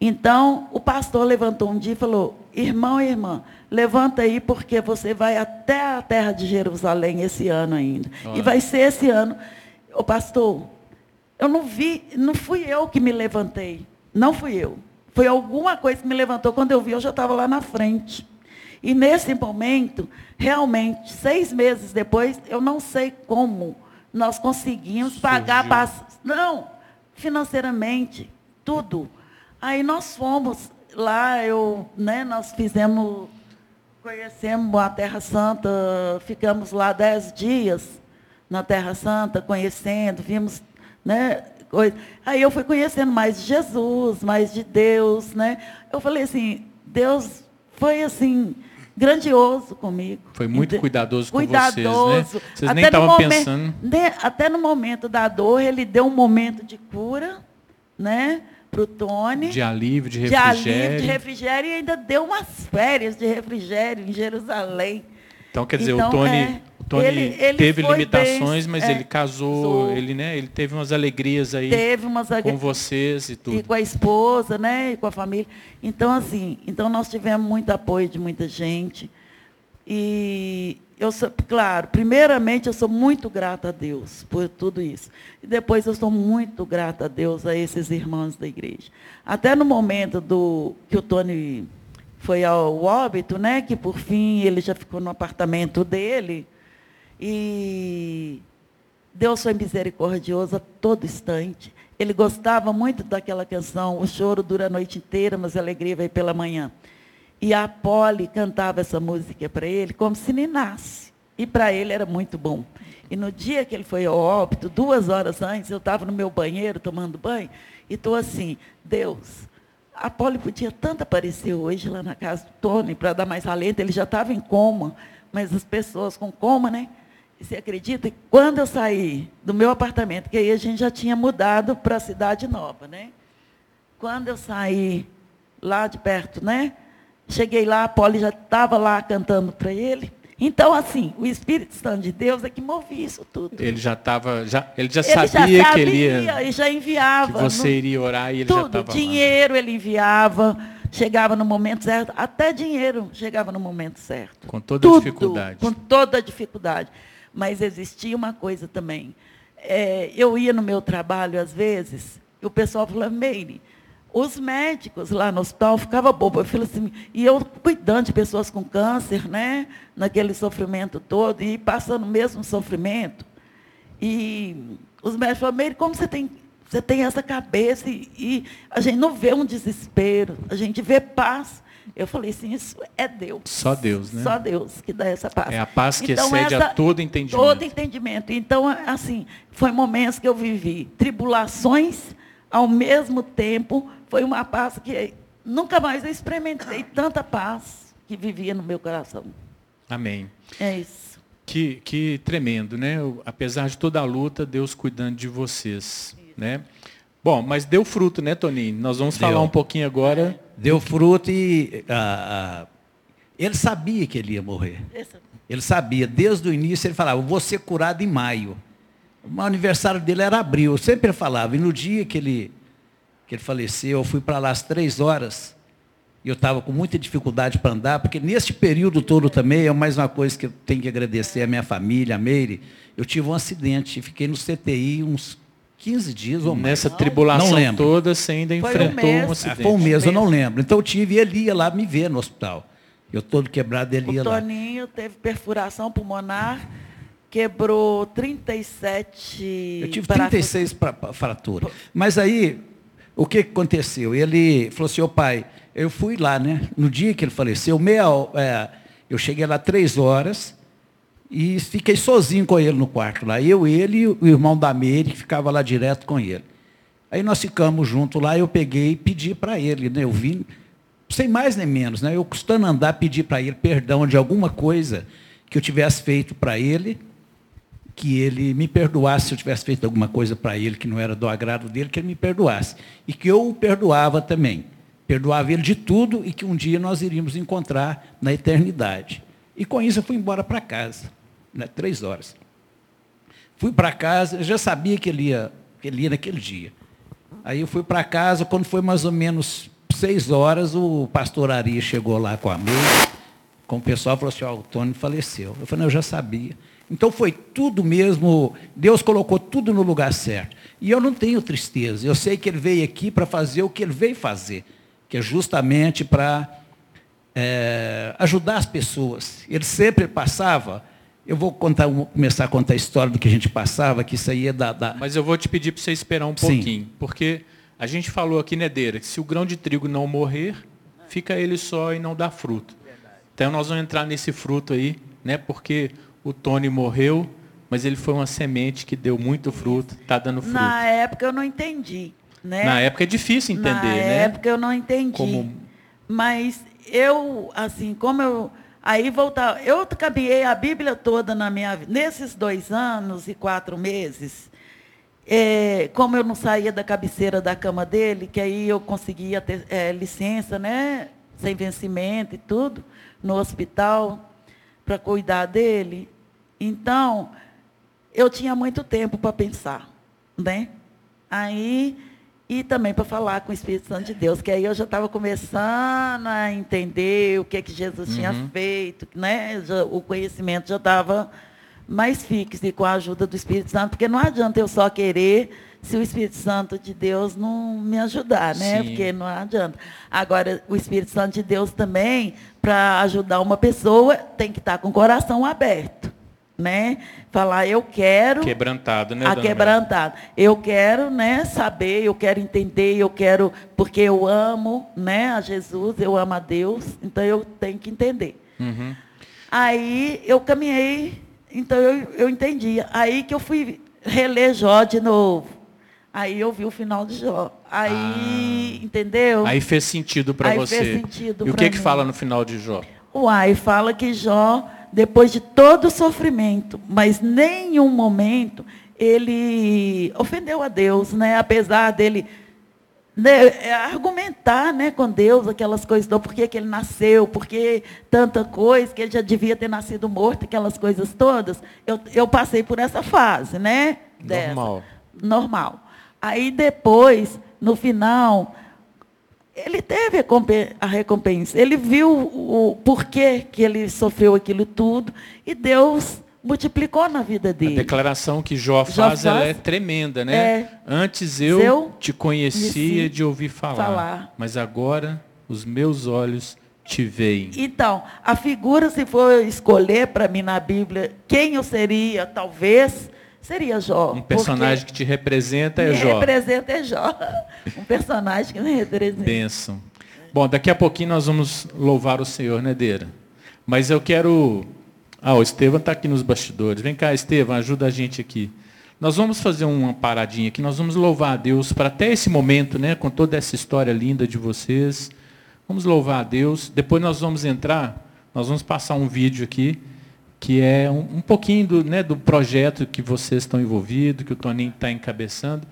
Então, o pastor levantou um dia e falou: Irmão e irmã, levanta aí, porque você vai até a terra de Jerusalém esse ano ainda. Olha. E vai ser esse ano. O pastor, eu não vi, não fui eu que me levantei. Não fui eu. Foi alguma coisa que me levantou. Quando eu vi, eu já estava lá na frente. E nesse momento, realmente, seis meses depois, eu não sei como nós conseguimos Surgiu. pagar. Pass... Não, financeiramente, tudo. Aí nós fomos lá, eu, né, nós fizemos, conhecemos a Terra Santa, ficamos lá dez dias na Terra Santa, conhecendo, vimos, né, coisa. Aí eu fui conhecendo mais de Jesus, mais de Deus, né? Eu falei assim, Deus foi assim, grandioso comigo. Foi muito cuidadoso com cuidadoso. vocês, né? Vocês nem estavam pensando. até no momento da dor, ele deu um momento de cura, né? Para o Tony. De alívio, de refrigério. De alívio, de refrigério, e ainda deu umas férias de refrigério em Jerusalém. Então, quer dizer, então, o Tony, é, o Tony ele, ele teve limitações, bem, mas é, ele casou, sou, ele, né, ele teve umas alegrias aí teve umas com vocês e tudo. E com a esposa, né, e com a família. Então, assim, então nós tivemos muito apoio de muita gente. E eu sou, claro, primeiramente eu sou muito grata a Deus por tudo isso. E depois eu sou muito grata a Deus, a esses irmãos da igreja. Até no momento do que o Tony foi ao óbito, né, que por fim ele já ficou no apartamento dele. E Deus foi misericordioso a todo instante. Ele gostava muito daquela canção, o choro dura a noite inteira, mas a alegria vem pela manhã. E a Polly cantava essa música para ele como se ninasse. E para ele era muito bom. E no dia que ele foi ao óbito, duas horas antes, eu estava no meu banheiro tomando banho, e estou assim, Deus, a Polly podia tanto aparecer hoje lá na casa do Tony para dar mais alento, ele já estava em coma, mas as pessoas com coma, né? E você acredita que quando eu saí do meu apartamento, que aí a gente já tinha mudado para a cidade nova, né? Quando eu saí lá de perto, né? Cheguei lá, a Polly já estava lá cantando para ele. Então, assim, o Espírito Santo de Deus é que movia isso tudo. Ele já estava, já, ele já ele sabia, já sabia que ele ia. E já enviava. Que você no, iria orar e ele tudo, já estava. Dinheiro lá. ele enviava, chegava no momento certo, até dinheiro chegava no momento certo. Com toda tudo, a dificuldade. Com toda a dificuldade. Mas existia uma coisa também. É, eu ia no meu trabalho, às vezes, e o pessoal falava, Meire, os médicos lá no hospital ficavam bobos. Eu falei assim, e eu cuidando de pessoas com câncer, né? Naquele sofrimento todo, e passando o mesmo sofrimento. E os médicos falaram, Meire, como você tem, você tem essa cabeça? E, e, a gente não vê um desespero, a gente vê paz. Eu falei assim, isso é Deus. Só Deus, né? Só Deus que dá essa paz. É a paz que então, excede essa, a todo entendimento. Todo entendimento. Então, assim, foi momentos que eu vivi tribulações, ao mesmo tempo, foi uma paz que nunca mais eu experimentei tanta paz que vivia no meu coração. Amém. É isso. Que, que tremendo, né? Apesar de toda a luta, Deus cuidando de vocês, isso. né? Bom, mas deu fruto, né, Toninho? Nós vamos deu. falar um pouquinho agora. Deu fruto e ah, ah, ele sabia que ele ia morrer. Ele sabia, desde o início ele falava, vou ser curado em maio. O aniversário dele era abril, eu sempre falava, e no dia que ele que ele faleceu, eu fui para lá às três horas, e eu estava com muita dificuldade para andar, porque neste período todo também, é mais uma coisa que eu tenho que agradecer à minha família, a Meire, eu tive um acidente, fiquei no CTI uns 15 dias ou mais. Nessa tribulação toda, você ainda foi enfrentou um, um acidente. Foi um mês, eu não lembro. Então eu tive, e ele ia lá me ver no hospital. Eu todo quebrado, ele o ia lá. O Toninho teve perfuração pulmonar, quebrou 37... Eu tive 36 fraturas. Mas aí, o que aconteceu? Ele falou assim, ô pai, eu fui lá, né? No dia que ele faleceu, meia, é, eu cheguei lá três horas e fiquei sozinho com ele no quarto lá. Eu, ele e o irmão da Meire, que ficava lá direto com ele. Aí nós ficamos juntos lá, eu peguei e pedi para ele, né? Eu vim, sem mais nem menos, né? Eu custando andar, pedi para ele perdão de alguma coisa que eu tivesse feito para ele que ele me perdoasse se eu tivesse feito alguma coisa para ele que não era do agrado dele, que ele me perdoasse. E que eu o perdoava também. Perdoava ele de tudo e que um dia nós iríamos encontrar na eternidade. E com isso eu fui embora para casa, né, três horas. Fui para casa, já sabia que ele, ia, que ele ia naquele dia. Aí eu fui para casa, quando foi mais ou menos seis horas, o pastor Ari chegou lá com a mesa, com o pessoal, falou assim, oh, o Tony faleceu. Eu falei, não, eu já sabia. Então foi tudo mesmo, Deus colocou tudo no lugar certo. E eu não tenho tristeza, eu sei que Ele veio aqui para fazer o que Ele veio fazer, que é justamente para é, ajudar as pessoas. Ele sempre passava, eu vou contar, começar a contar a história do que a gente passava, que isso aí é da. da... Mas eu vou te pedir para você esperar um pouquinho, Sim. porque a gente falou aqui, né, Deira, que se o grão de trigo não morrer, fica ele só e não dá fruto. Então nós vamos entrar nesse fruto aí, né? Porque o Tony morreu, mas ele foi uma semente que deu muito fruto, está dando fruto. Na época eu não entendi. Né? Na época é difícil entender, Na né? Na época eu não entendi. Como... Mas eu, assim, como eu. Aí voltar. Eu caminhei a Bíblia toda na minha vida. Nesses dois anos e quatro meses, é, como eu não saía da cabeceira da cama dele, que aí eu conseguia ter é, licença, né? Sem vencimento e tudo, no hospital para cuidar dele. Então, eu tinha muito tempo para pensar, né? Aí, e também para falar com o Espírito Santo de Deus, que aí eu já estava começando a entender o que, é que Jesus uhum. tinha feito, né? Já, o conhecimento já estava mais fixo e com a ajuda do Espírito Santo, porque não adianta eu só querer se o Espírito Santo de Deus não me ajudar, né? Sim. Porque não adianta. Agora, o Espírito Santo de Deus também, para ajudar uma pessoa, tem que estar com o coração aberto. Né? Falar, eu quero. Quebrantado, né? A quebrantado. Eu quero né, saber, eu quero entender, eu quero, porque eu amo né, a Jesus, eu amo a Deus, então eu tenho que entender. Uhum. Aí eu caminhei, então eu, eu entendi. Aí que eu fui reler Jó de novo. Aí eu vi o final de Jó. Aí, ah, entendeu? Aí fez sentido para você. Fez sentido e o que mim. que fala no final de Jó? Uai, fala que Jó, depois de todo o sofrimento, mas nenhum momento ele ofendeu a Deus, né? Apesar dele né, é, argumentar né, com Deus aquelas coisas, do porquê que ele nasceu, porque tanta coisa, que ele já devia ter nascido morto, aquelas coisas todas. Eu, eu passei por essa fase, né? Normal. Dessa. Normal. Aí depois, no final, ele teve a recompensa. Ele viu o porquê que ele sofreu aquilo tudo e Deus multiplicou na vida dele. A declaração que Jó faz, Jó faz é tremenda, né? É, Antes eu, eu te conhecia de ouvir falar, falar, mas agora os meus olhos te veem. Então, a figura, se for escolher para mim na Bíblia, quem eu seria, talvez, seria Jó. Um personagem que te representa é Jó. representa é Jó. Um personagem que me representa. Bênção. Bom, daqui a pouquinho nós vamos louvar o Senhor, né, Deira? Mas eu quero... Ah, o Estevam está aqui nos bastidores. Vem cá, Estevam, ajuda a gente aqui. Nós vamos fazer uma paradinha aqui, nós vamos louvar a Deus para até esse momento, né, com toda essa história linda de vocês. Vamos louvar a Deus. Depois nós vamos entrar, nós vamos passar um vídeo aqui que é um, um pouquinho do, né, do projeto que vocês estão envolvidos, que o Toninho está encabeçando,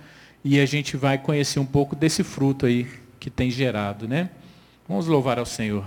e a gente vai conhecer um pouco desse fruto aí que tem gerado. Né? Vamos louvar ao Senhor.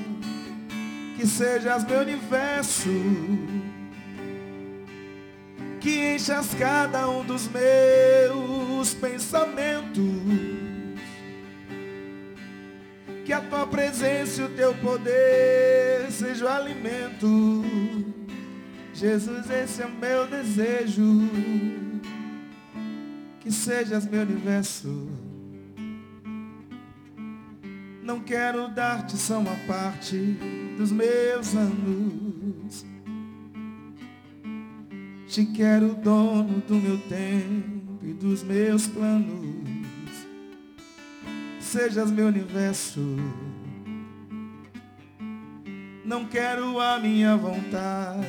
que sejas meu universo, que enchas cada um dos meus pensamentos, que a tua presença e o teu poder seja o alimento. Jesus, esse é o meu desejo, que sejas meu universo. Não quero dar-te só uma parte dos meus anos. Te quero dono do meu tempo e dos meus planos. Sejas meu universo. Não quero a minha vontade,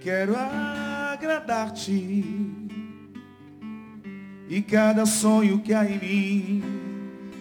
quero agradar-te. E cada sonho que há em mim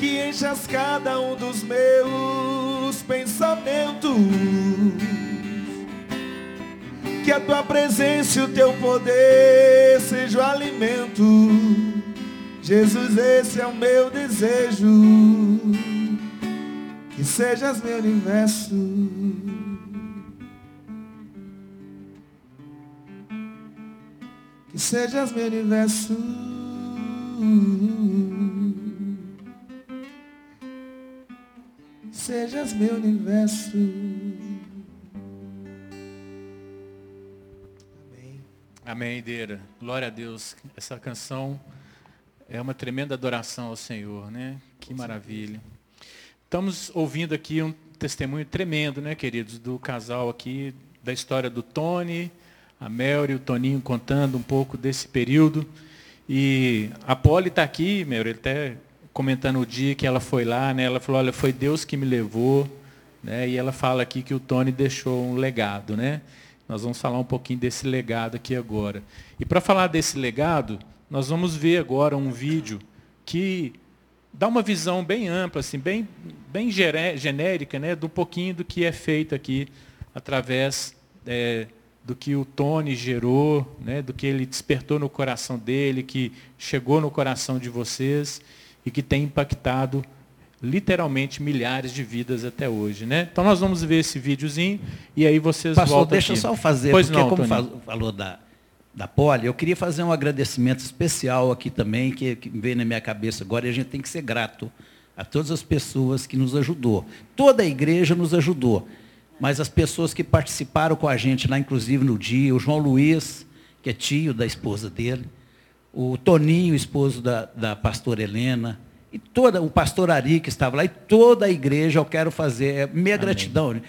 que enchas cada um dos meus pensamentos. Que a tua presença e o teu poder seja o alimento. Jesus, esse é o meu desejo. Que sejas meu universo. Que sejas meu universo. Sejas meu universo. Amém. Amém, Deira. Glória a Deus. Essa canção é uma tremenda adoração ao Senhor, né? Que maravilha. Estamos ouvindo aqui um testemunho tremendo, né, queridos, do casal aqui, da história do Tony, a Mel e o Toninho contando um pouco desse período. E a Polly está aqui, Mel, ele até comentando o dia que ela foi lá, né? Ela falou, olha, foi Deus que me levou, né? E ela fala aqui que o Tony deixou um legado, né? Nós vamos falar um pouquinho desse legado aqui agora. E para falar desse legado, nós vamos ver agora um vídeo que dá uma visão bem ampla, assim, bem, bem genérica, né, do pouquinho do que é feito aqui através é, do que o Tony gerou, né, do que ele despertou no coração dele, que chegou no coração de vocês e que tem impactado literalmente milhares de vidas até hoje, né? Então nós vamos ver esse videozinho e aí vocês Pastor, voltam deixa aqui. eu só fazer, pois porque não, como falou da da Poli, eu queria fazer um agradecimento especial aqui também, que, que veio na minha cabeça agora, e a gente tem que ser grato a todas as pessoas que nos ajudou. Toda a igreja nos ajudou, mas as pessoas que participaram com a gente lá, inclusive no dia, o João Luiz, que é tio da esposa dele, o Toninho, esposo da, da pastora Helena, e toda, o pastor Ari que estava lá, e toda a igreja, eu quero fazer, é minha Amém. gratidão.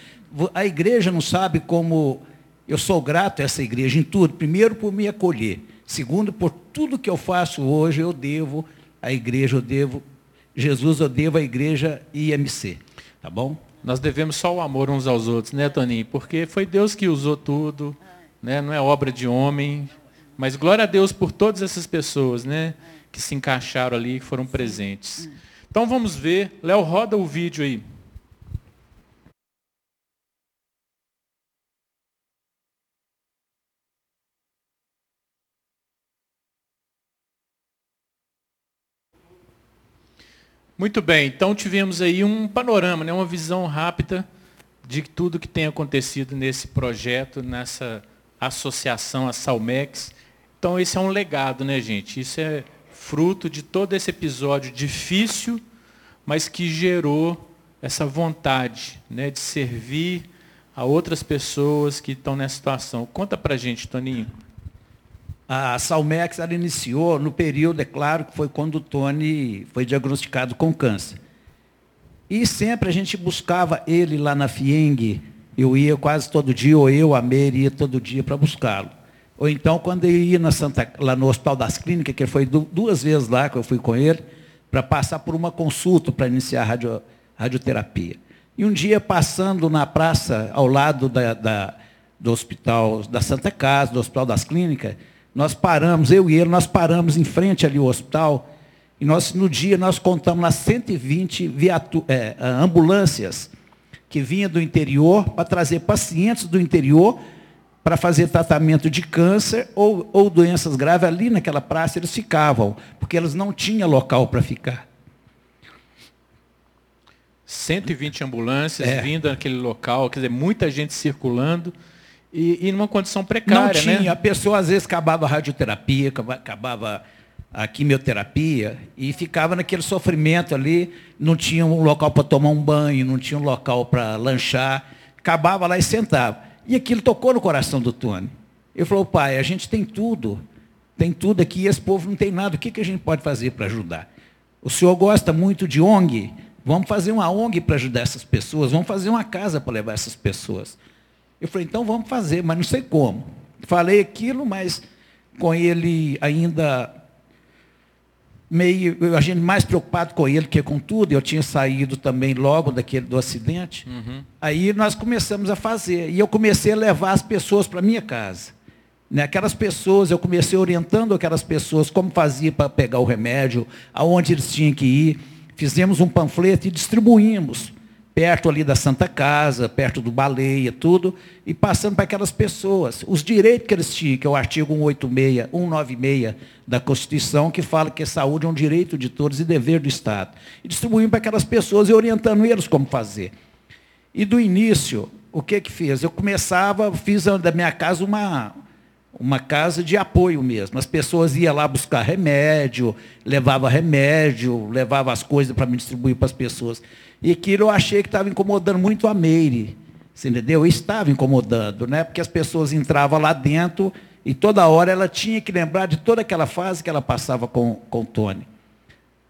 A igreja não sabe como eu sou grato a essa igreja em tudo. Primeiro, por me acolher. Segundo, por tudo que eu faço hoje, eu devo à igreja, eu devo. Jesus, eu devo à igreja IMC. Tá bom? Nós devemos só o amor uns aos outros, né, Toninho? Porque foi Deus que usou tudo, né? não é obra de homem. Mas glória a Deus por todas essas pessoas, né? Que se encaixaram ali, que foram presentes. Então vamos ver. Léo, roda o vídeo aí. Muito bem, então tivemos aí um panorama, né, uma visão rápida de tudo que tem acontecido nesse projeto, nessa associação, a Salmex. Então esse é um legado, né, gente? Isso é fruto de todo esse episódio difícil, mas que gerou essa vontade né, de servir a outras pessoas que estão nessa situação. Conta pra gente, Toninho. A Salmex ela iniciou no período, é claro, que foi quando o Tony foi diagnosticado com câncer. E sempre a gente buscava ele lá na FIENG, eu ia quase todo dia, ou eu, a Meire, ia todo dia para buscá-lo. Ou então, quando eu ia na Santa, lá no Hospital das Clínicas, que foi duas vezes lá que eu fui com ele, para passar por uma consulta para iniciar a radio, radioterapia. E um dia, passando na praça, ao lado da, da, do hospital da Santa Casa, do Hospital das Clínicas, nós paramos, eu e ele, nós paramos em frente ali ao hospital, e nós, no dia, nós contamos lá 120 viatu é, ambulâncias que vinham do interior para trazer pacientes do interior para fazer tratamento de câncer ou, ou doenças graves. Ali naquela praça eles ficavam, porque eles não tinham local para ficar. 120 ambulâncias é. vindo naquele local, quer dizer, muita gente circulando. E, e numa condição precária, Não tinha. Né? A pessoa às vezes acabava a radioterapia, acabava a quimioterapia e ficava naquele sofrimento ali, não tinha um local para tomar um banho, não tinha um local para lanchar, acabava lá e sentava. E aquilo tocou no coração do Tony. Ele falou, pai, a gente tem tudo, tem tudo aqui e esse povo não tem nada, o que, que a gente pode fazer para ajudar? O senhor gosta muito de ONG? Vamos fazer uma ONG para ajudar essas pessoas, vamos fazer uma casa para levar essas pessoas. Eu falei, então vamos fazer, mas não sei como. Falei aquilo, mas com ele ainda meio, a gente mais preocupado com ele que com tudo, eu tinha saído também logo daquele do acidente. Uhum. Aí nós começamos a fazer. E eu comecei a levar as pessoas para a minha casa. Né? Aquelas pessoas, eu comecei orientando aquelas pessoas como fazia para pegar o remédio, aonde eles tinham que ir. Fizemos um panfleto e distribuímos perto ali da Santa Casa, perto do Baleia, tudo, e passando para aquelas pessoas. Os direitos que eles tinham, que é o artigo 186, 196 da Constituição, que fala que a saúde é um direito de todos e dever do Estado. E distribuindo para aquelas pessoas e orientando eles como fazer. E do início, o que que fez? Eu começava, fiz da minha casa uma, uma casa de apoio mesmo. As pessoas iam lá buscar remédio, levava remédio, levava as coisas para me distribuir para as pessoas. E aquilo eu achei que estava incomodando muito a Meire. Você entendeu? Estava incomodando, né? Porque as pessoas entravam lá dentro e toda hora ela tinha que lembrar de toda aquela fase que ela passava com, com o Tony.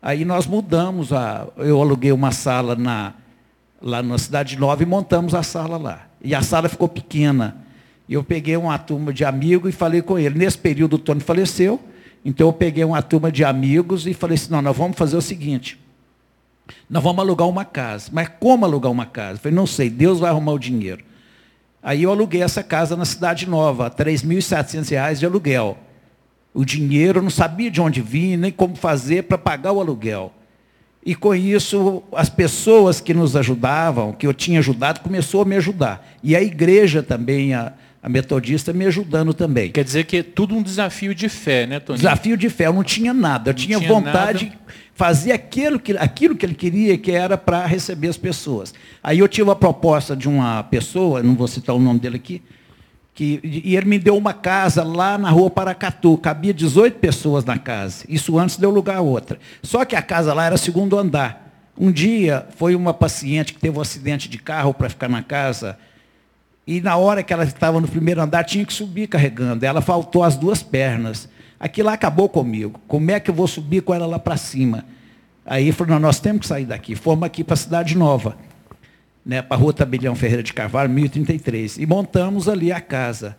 Aí nós mudamos, a, eu aluguei uma sala na, lá na Cidade Nova e montamos a sala lá. E a sala ficou pequena. E eu peguei uma turma de amigos e falei com ele. Nesse período o Tony faleceu, então eu peguei uma turma de amigos e falei assim, não, nós vamos fazer o seguinte, nós vamos alugar uma casa. Mas como alugar uma casa? Eu falei, não sei, Deus vai arrumar o dinheiro. Aí eu aluguei essa casa na Cidade Nova, R$ 3.700 de aluguel. O dinheiro eu não sabia de onde vinha, nem como fazer para pagar o aluguel. E com isso, as pessoas que nos ajudavam, que eu tinha ajudado, começou a me ajudar. E a igreja também, a, a metodista me ajudando também. Quer dizer que é tudo um desafio de fé, né, Tony? Desafio de fé. Eu não tinha nada. Eu tinha, tinha, vontade nada. de fazer aquilo que, aquilo que ele queria, que era para receber as pessoas. Aí eu tive a proposta de uma pessoa, não vou citar o nome dele aqui, que, e ele me deu uma casa lá na rua Paracatu. Cabia 18 pessoas na casa. Isso antes deu lugar a outra. Só que a casa lá era segundo andar. Um dia foi uma paciente que teve um acidente de carro para ficar na casa e na hora que ela estava no primeiro andar, tinha que subir carregando. Ela faltou as duas pernas. Aquilo lá acabou comigo. Como é que eu vou subir com ela lá para cima? Aí falou, nós temos que sair daqui. Fomos aqui para a Cidade Nova, né, para a Rua Tabelião Ferreira de Carvalho, 1033. E montamos ali a casa.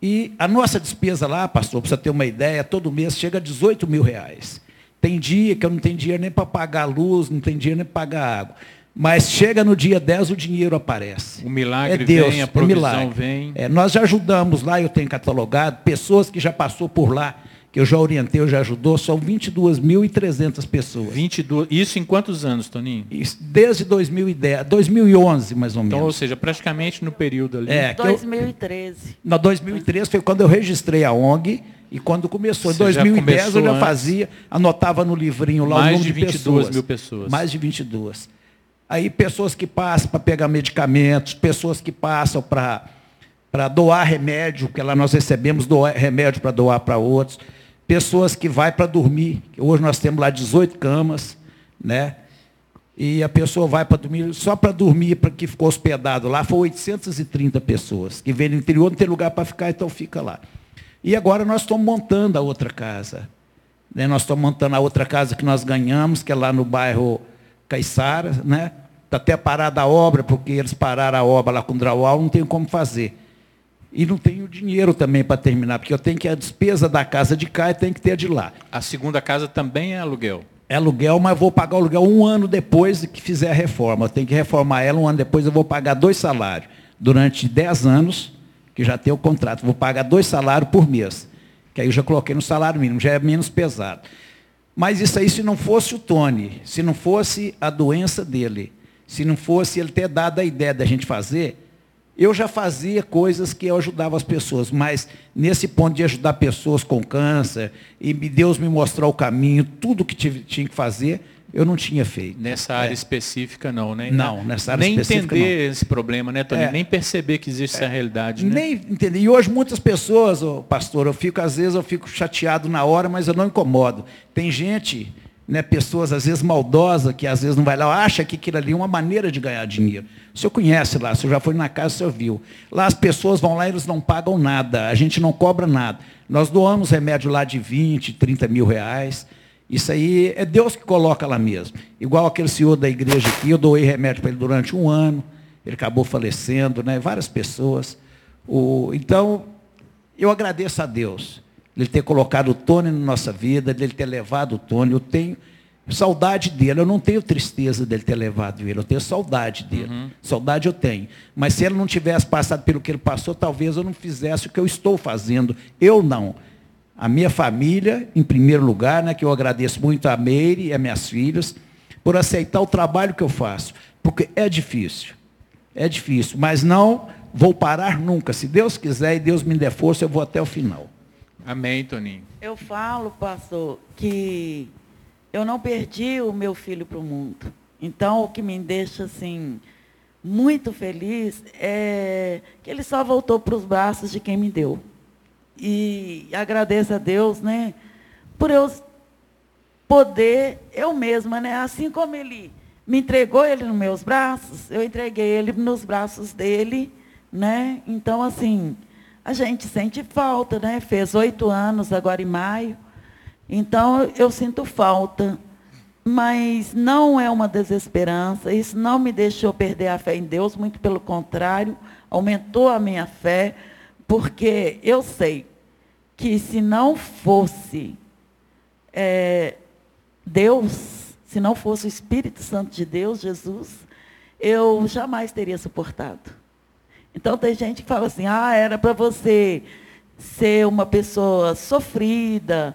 E a nossa despesa lá, pastor, para você ter uma ideia, todo mês chega a 18 mil reais. Tem dia que eu não tenho dinheiro nem para pagar a luz, não tenho dinheiro nem para pagar água. Mas chega no dia 10, o dinheiro aparece. O milagre é Deus, vem, a provisão é vem. É, nós já ajudamos lá, eu tenho catalogado, pessoas que já passou por lá, que eu já orientei, eu já ajudou, são 22.300 pessoas. 22, isso em quantos anos, Toninho? Isso, desde 2010, 2011, mais ou menos. Então, ou seja, praticamente no período ali. É, 2013. Eu, na 2013 foi quando eu registrei a ONG, e quando começou, em 2010 eu já fazia, anotava no livrinho lá mais o número de 22 de pessoas, mil pessoas. Mais de 22. Aí pessoas que passam para pegar medicamentos, pessoas que passam para doar remédio, que lá nós recebemos doar, remédio para doar para outros, pessoas que vai para dormir, hoje nós temos lá 18 camas, né? E a pessoa vai para dormir, só para dormir, para que ficou hospedado lá, foi 830 pessoas, que vêm do interior, não tem lugar para ficar, então fica lá. E agora nós estamos montando a outra casa. Né? Nós estamos montando a outra casa que nós ganhamos, que é lá no bairro Caiçara, né? Está até parada a obra, porque eles pararam a obra lá com o não tem como fazer. E não tenho dinheiro também para terminar, porque eu tenho que a despesa da casa de cá e tem que ter de lá. A segunda casa também é aluguel? É aluguel, mas vou pagar o aluguel um ano depois que fizer a reforma. Eu tenho que reformar ela, um ano depois eu vou pagar dois salários. Durante dez anos, que já tenho o contrato, vou pagar dois salários por mês. Que aí eu já coloquei no salário mínimo, já é menos pesado. Mas isso aí, se não fosse o Tony, se não fosse a doença dele, se não fosse ele ter dado a ideia da gente fazer, eu já fazia coisas que eu ajudava as pessoas, mas nesse ponto de ajudar pessoas com câncer, e Deus me mostrar o caminho, tudo que tinha que fazer, eu não tinha feito. Nessa área é. específica não, né? Não, nessa área Nem específica entender não. esse problema, né, Tony? É. Nem perceber que existe é. essa realidade, né? Nem entender. E hoje muitas pessoas, oh, pastor, eu fico, às vezes eu fico chateado na hora, mas eu não incomodo. Tem gente, né, pessoas às vezes maldosas, que às vezes não vai lá, acha que aquilo ali é uma maneira de ganhar dinheiro. O senhor conhece lá, o senhor já foi na casa, o senhor viu. Lá as pessoas vão lá e eles não pagam nada, a gente não cobra nada. Nós doamos remédio lá de 20, 30 mil reais. Isso aí é Deus que coloca lá mesmo. Igual aquele senhor da igreja aqui, eu doei remédio para ele durante um ano, ele acabou falecendo, né? várias pessoas. O, então, eu agradeço a Deus. dele ter colocado o Tony na nossa vida, dele ter levado o Tony. Eu tenho saudade dele, eu não tenho tristeza dele ter levado ele, eu tenho saudade dele. Uhum. Saudade eu tenho. Mas se ele não tivesse passado pelo que ele passou, talvez eu não fizesse o que eu estou fazendo. Eu não. A minha família, em primeiro lugar, né, que eu agradeço muito a Meire e a minhas filhas, por aceitar o trabalho que eu faço. Porque é difícil. É difícil. Mas não vou parar nunca. Se Deus quiser e Deus me der força, eu vou até o final. Amém, Toninho. Eu falo, pastor, que eu não perdi o meu filho para o mundo. Então, o que me deixa assim muito feliz é que ele só voltou para os braços de quem me deu. E agradeço a Deus, né, por eu poder eu mesma, né, assim como ele me entregou ele nos meus braços, eu entreguei ele nos braços dele, né? Então assim, a gente sente falta, né? Fez oito anos agora em maio. Então, eu sinto falta. Mas não é uma desesperança, isso não me deixou perder a fé em Deus, muito pelo contrário, aumentou a minha fé, porque eu sei que se não fosse é, Deus, se não fosse o Espírito Santo de Deus, Jesus, eu jamais teria suportado. Então tem gente que fala assim, ah, era para você ser uma pessoa sofrida,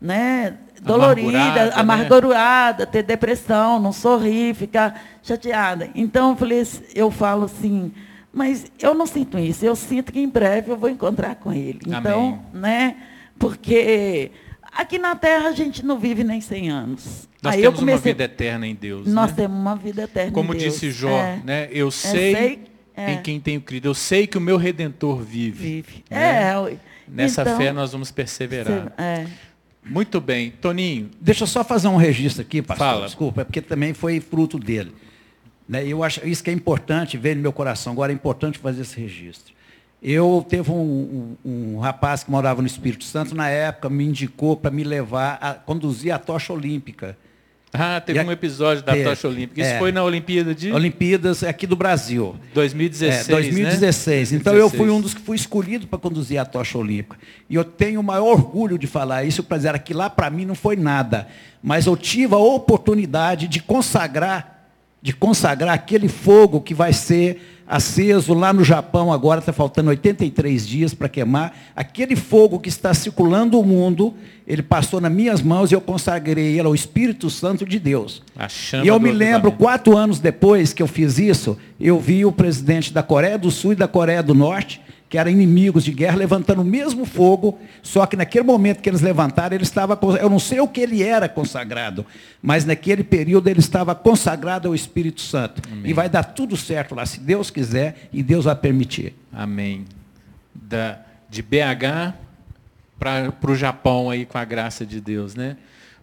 né? dolorida, amargurada, amargurada né? ter depressão, não sorrir, ficar chateada. Então eu, falei, eu falo assim, mas eu não sinto isso, eu sinto que em breve eu vou encontrar com ele. Amém. Então, né? Porque aqui na Terra a gente não vive nem 100 anos. Nós Aí temos comecei... uma vida eterna em Deus. Nós né? temos uma vida eterna Como em Deus. disse Jó, é. né? Eu sei, eu sei é. em quem tenho crido. Eu sei que o meu Redentor vive. Vive. Né? É. Nessa então, fé nós vamos perseverar. É. Muito bem. Toninho. Deixa eu só fazer um registro aqui, pastor. Fala. Desculpa, é porque também foi fruto dele. Né? Eu acho isso que é importante, ver no meu coração. Agora é importante fazer esse registro. Eu teve um, um, um, rapaz que morava no Espírito Santo, na época, me indicou para me levar a conduzir a tocha olímpica. Ah, teve e um episódio da tocha olímpica. Isso é, foi na Olimpíada de. Olimpíadas aqui do Brasil. 2016. É, 2016. Né? Então 2016. eu fui um dos que fui escolhido para conduzir a tocha olímpica. E eu tenho o maior orgulho de falar isso, para dizer que lá para mim não foi nada. Mas eu tive a oportunidade de consagrar, de consagrar aquele fogo que vai ser aceso lá no Japão agora, está faltando 83 dias para queimar. Aquele fogo que está circulando o mundo, ele passou nas minhas mãos e eu consagrei ele ao Espírito Santo de Deus. e eu me lembro, quatro anos depois que eu fiz isso, eu vi o presidente da Coreia do Sul e da Coreia do Norte que eram inimigos de guerra, levantando o mesmo fogo, só que naquele momento que eles levantaram, ele estava, eu não sei o que ele era consagrado, mas naquele período ele estava consagrado ao Espírito Santo. Amém. E vai dar tudo certo lá, se Deus quiser e Deus vai permitir. Amém. Da, de BH para o Japão aí com a graça de Deus, né?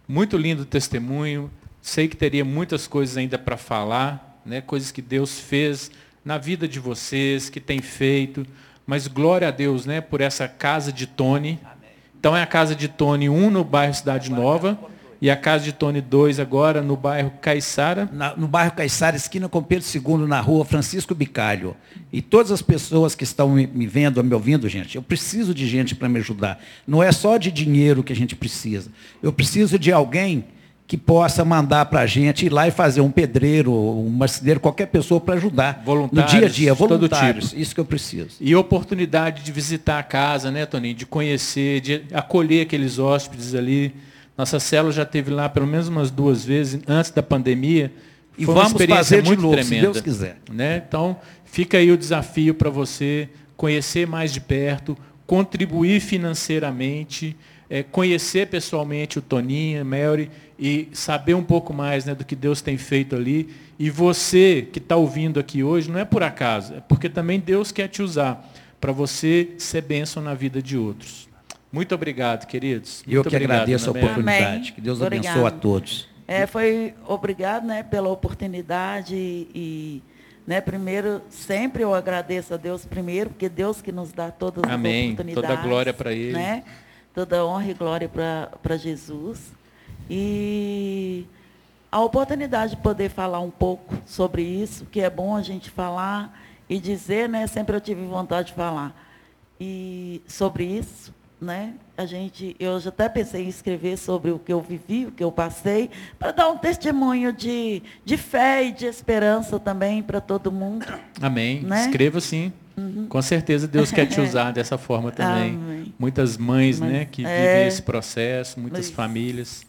Muito lindo o testemunho. Sei que teria muitas coisas ainda para falar, né? Coisas que Deus fez na vida de vocês, que tem feito. Mas glória a Deus, né, por essa casa de Tony. Então é a casa de Tony 1 no bairro Cidade Nova e a casa de Tony 2 agora no bairro Caiçara. no bairro Caiçara, esquina com Pedro II, na rua Francisco Bicalho. E todas as pessoas que estão me, me vendo, me ouvindo, gente, eu preciso de gente para me ajudar. Não é só de dinheiro que a gente precisa. Eu preciso de alguém que possa mandar para a gente ir lá e fazer um pedreiro, um marceneiro, qualquer pessoa para ajudar. Voluntários, no dia a dia, voluntários. Tipo. Isso que eu preciso. E oportunidade de visitar a casa, né, Toninho? De conhecer, de acolher aqueles hóspedes ali. Nossa célula já teve lá pelo menos umas duas vezes antes da pandemia. E Foi vamos fazer muito de novo, tremenda, se Deus quiser. Né? Então, fica aí o desafio para você conhecer mais de perto, contribuir financeiramente, é, conhecer pessoalmente o Toninho, a Mary e saber um pouco mais né, do que Deus tem feito ali. E você que está ouvindo aqui hoje, não é por acaso, é porque também Deus quer te usar para você ser bênção na vida de outros. Muito obrigado, queridos. Muito Eu que obrigado, agradeço a oportunidade. Amém. Que Deus obrigado. abençoe a todos. É, foi obrigado né, pela oportunidade e, né, primeiro, sempre eu agradeço a Deus primeiro, porque Deus que nos dá todas Amém. as oportunidades. Toda glória para Ele. Né? Toda honra e glória para Jesus. E a oportunidade de poder falar um pouco sobre isso, que é bom a gente falar e dizer, né? Sempre eu tive vontade de falar e sobre isso, né? A gente, eu já até pensei em escrever sobre o que eu vivi, o que eu passei, para dar um testemunho de, de fé e de esperança também para todo mundo. Amém. Né? Escreva sim. Uhum. Com certeza Deus quer te [laughs] usar dessa forma também. Amém. Muitas mães, Mas, né, que é... vivem esse processo, muitas Isso. famílias.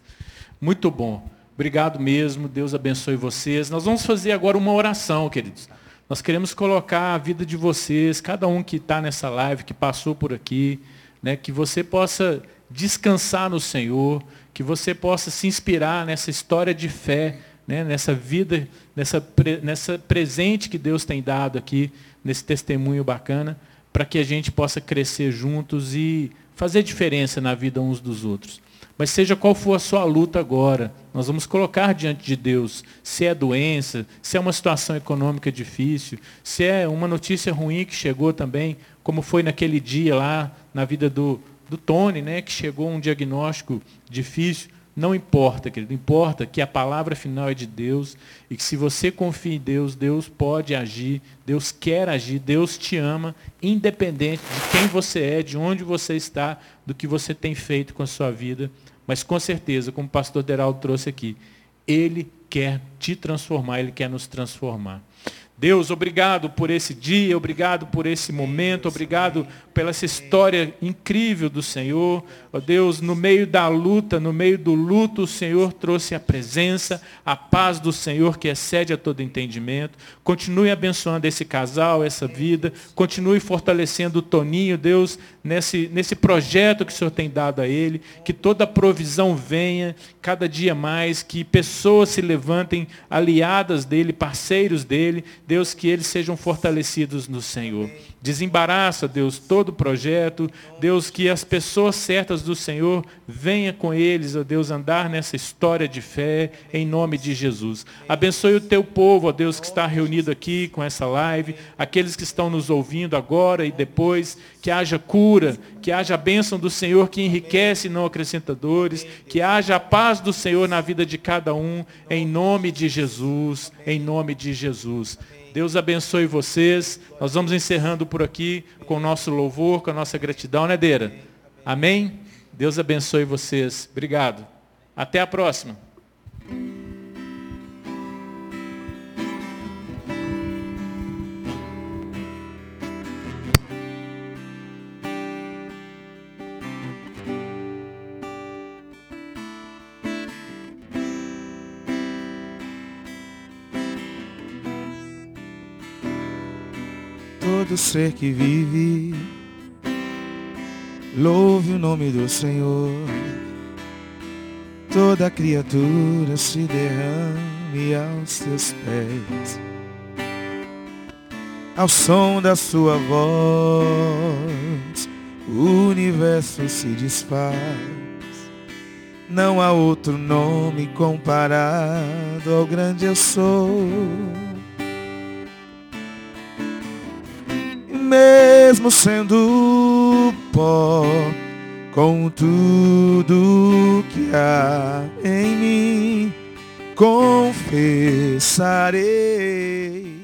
Muito bom. Obrigado mesmo. Deus abençoe vocês. Nós vamos fazer agora uma oração, queridos. Nós queremos colocar a vida de vocês, cada um que está nessa live, que passou por aqui, né, que você possa descansar no Senhor, que você possa se inspirar nessa história de fé, né, nessa vida, nessa, nessa presente que Deus tem dado aqui, nesse testemunho bacana, para que a gente possa crescer juntos e fazer diferença na vida uns dos outros. Mas seja qual for a sua luta agora, nós vamos colocar diante de Deus se é doença, se é uma situação econômica difícil, se é uma notícia ruim que chegou também, como foi naquele dia lá na vida do, do Tony, né, que chegou um diagnóstico difícil. Não importa, querido, importa que a palavra final é de Deus e que se você confia em Deus, Deus pode agir, Deus quer agir, Deus te ama, independente de quem você é, de onde você está, do que você tem feito com a sua vida. Mas com certeza, como o pastor Deraldo trouxe aqui, Ele quer te transformar, Ele quer nos transformar. Deus, obrigado por esse dia, obrigado por esse momento, obrigado pela essa história incrível do Senhor. Ó oh Deus, no meio da luta, no meio do luto, o Senhor trouxe a presença, a paz do Senhor que excede a todo entendimento. Continue abençoando esse casal, essa vida. Continue fortalecendo o Toninho, Deus, nesse, nesse projeto que o Senhor tem dado a ele. Que toda provisão venha cada dia mais, que pessoas se levantem aliadas dele, parceiros dele. Deus, que eles sejam fortalecidos no Senhor. Desembaraça, Deus, todo o projeto. Deus, que as pessoas certas do Senhor venham com eles, ó Deus, andar nessa história de fé, em nome de Jesus. Abençoe o teu povo, ó Deus, que está reunido aqui com essa live, aqueles que estão nos ouvindo agora e depois, que haja cura, que haja a bênção do Senhor que enriquece e não acrescenta dores, que haja a paz do Senhor na vida de cada um, em nome de Jesus, em nome de Jesus. Deus abençoe vocês. Nós vamos encerrando por aqui com o nosso louvor, com a nossa gratidão, né, Deira? Amém? Deus abençoe vocês. Obrigado. Até a próxima. Todo ser que vive, louve o nome do Senhor. Toda criatura se derrame aos teus pés, ao som da sua voz, o universo se desfaz. Não há outro nome comparado ao grande eu sou. Mesmo sendo pó, com tudo que há em mim, confessarei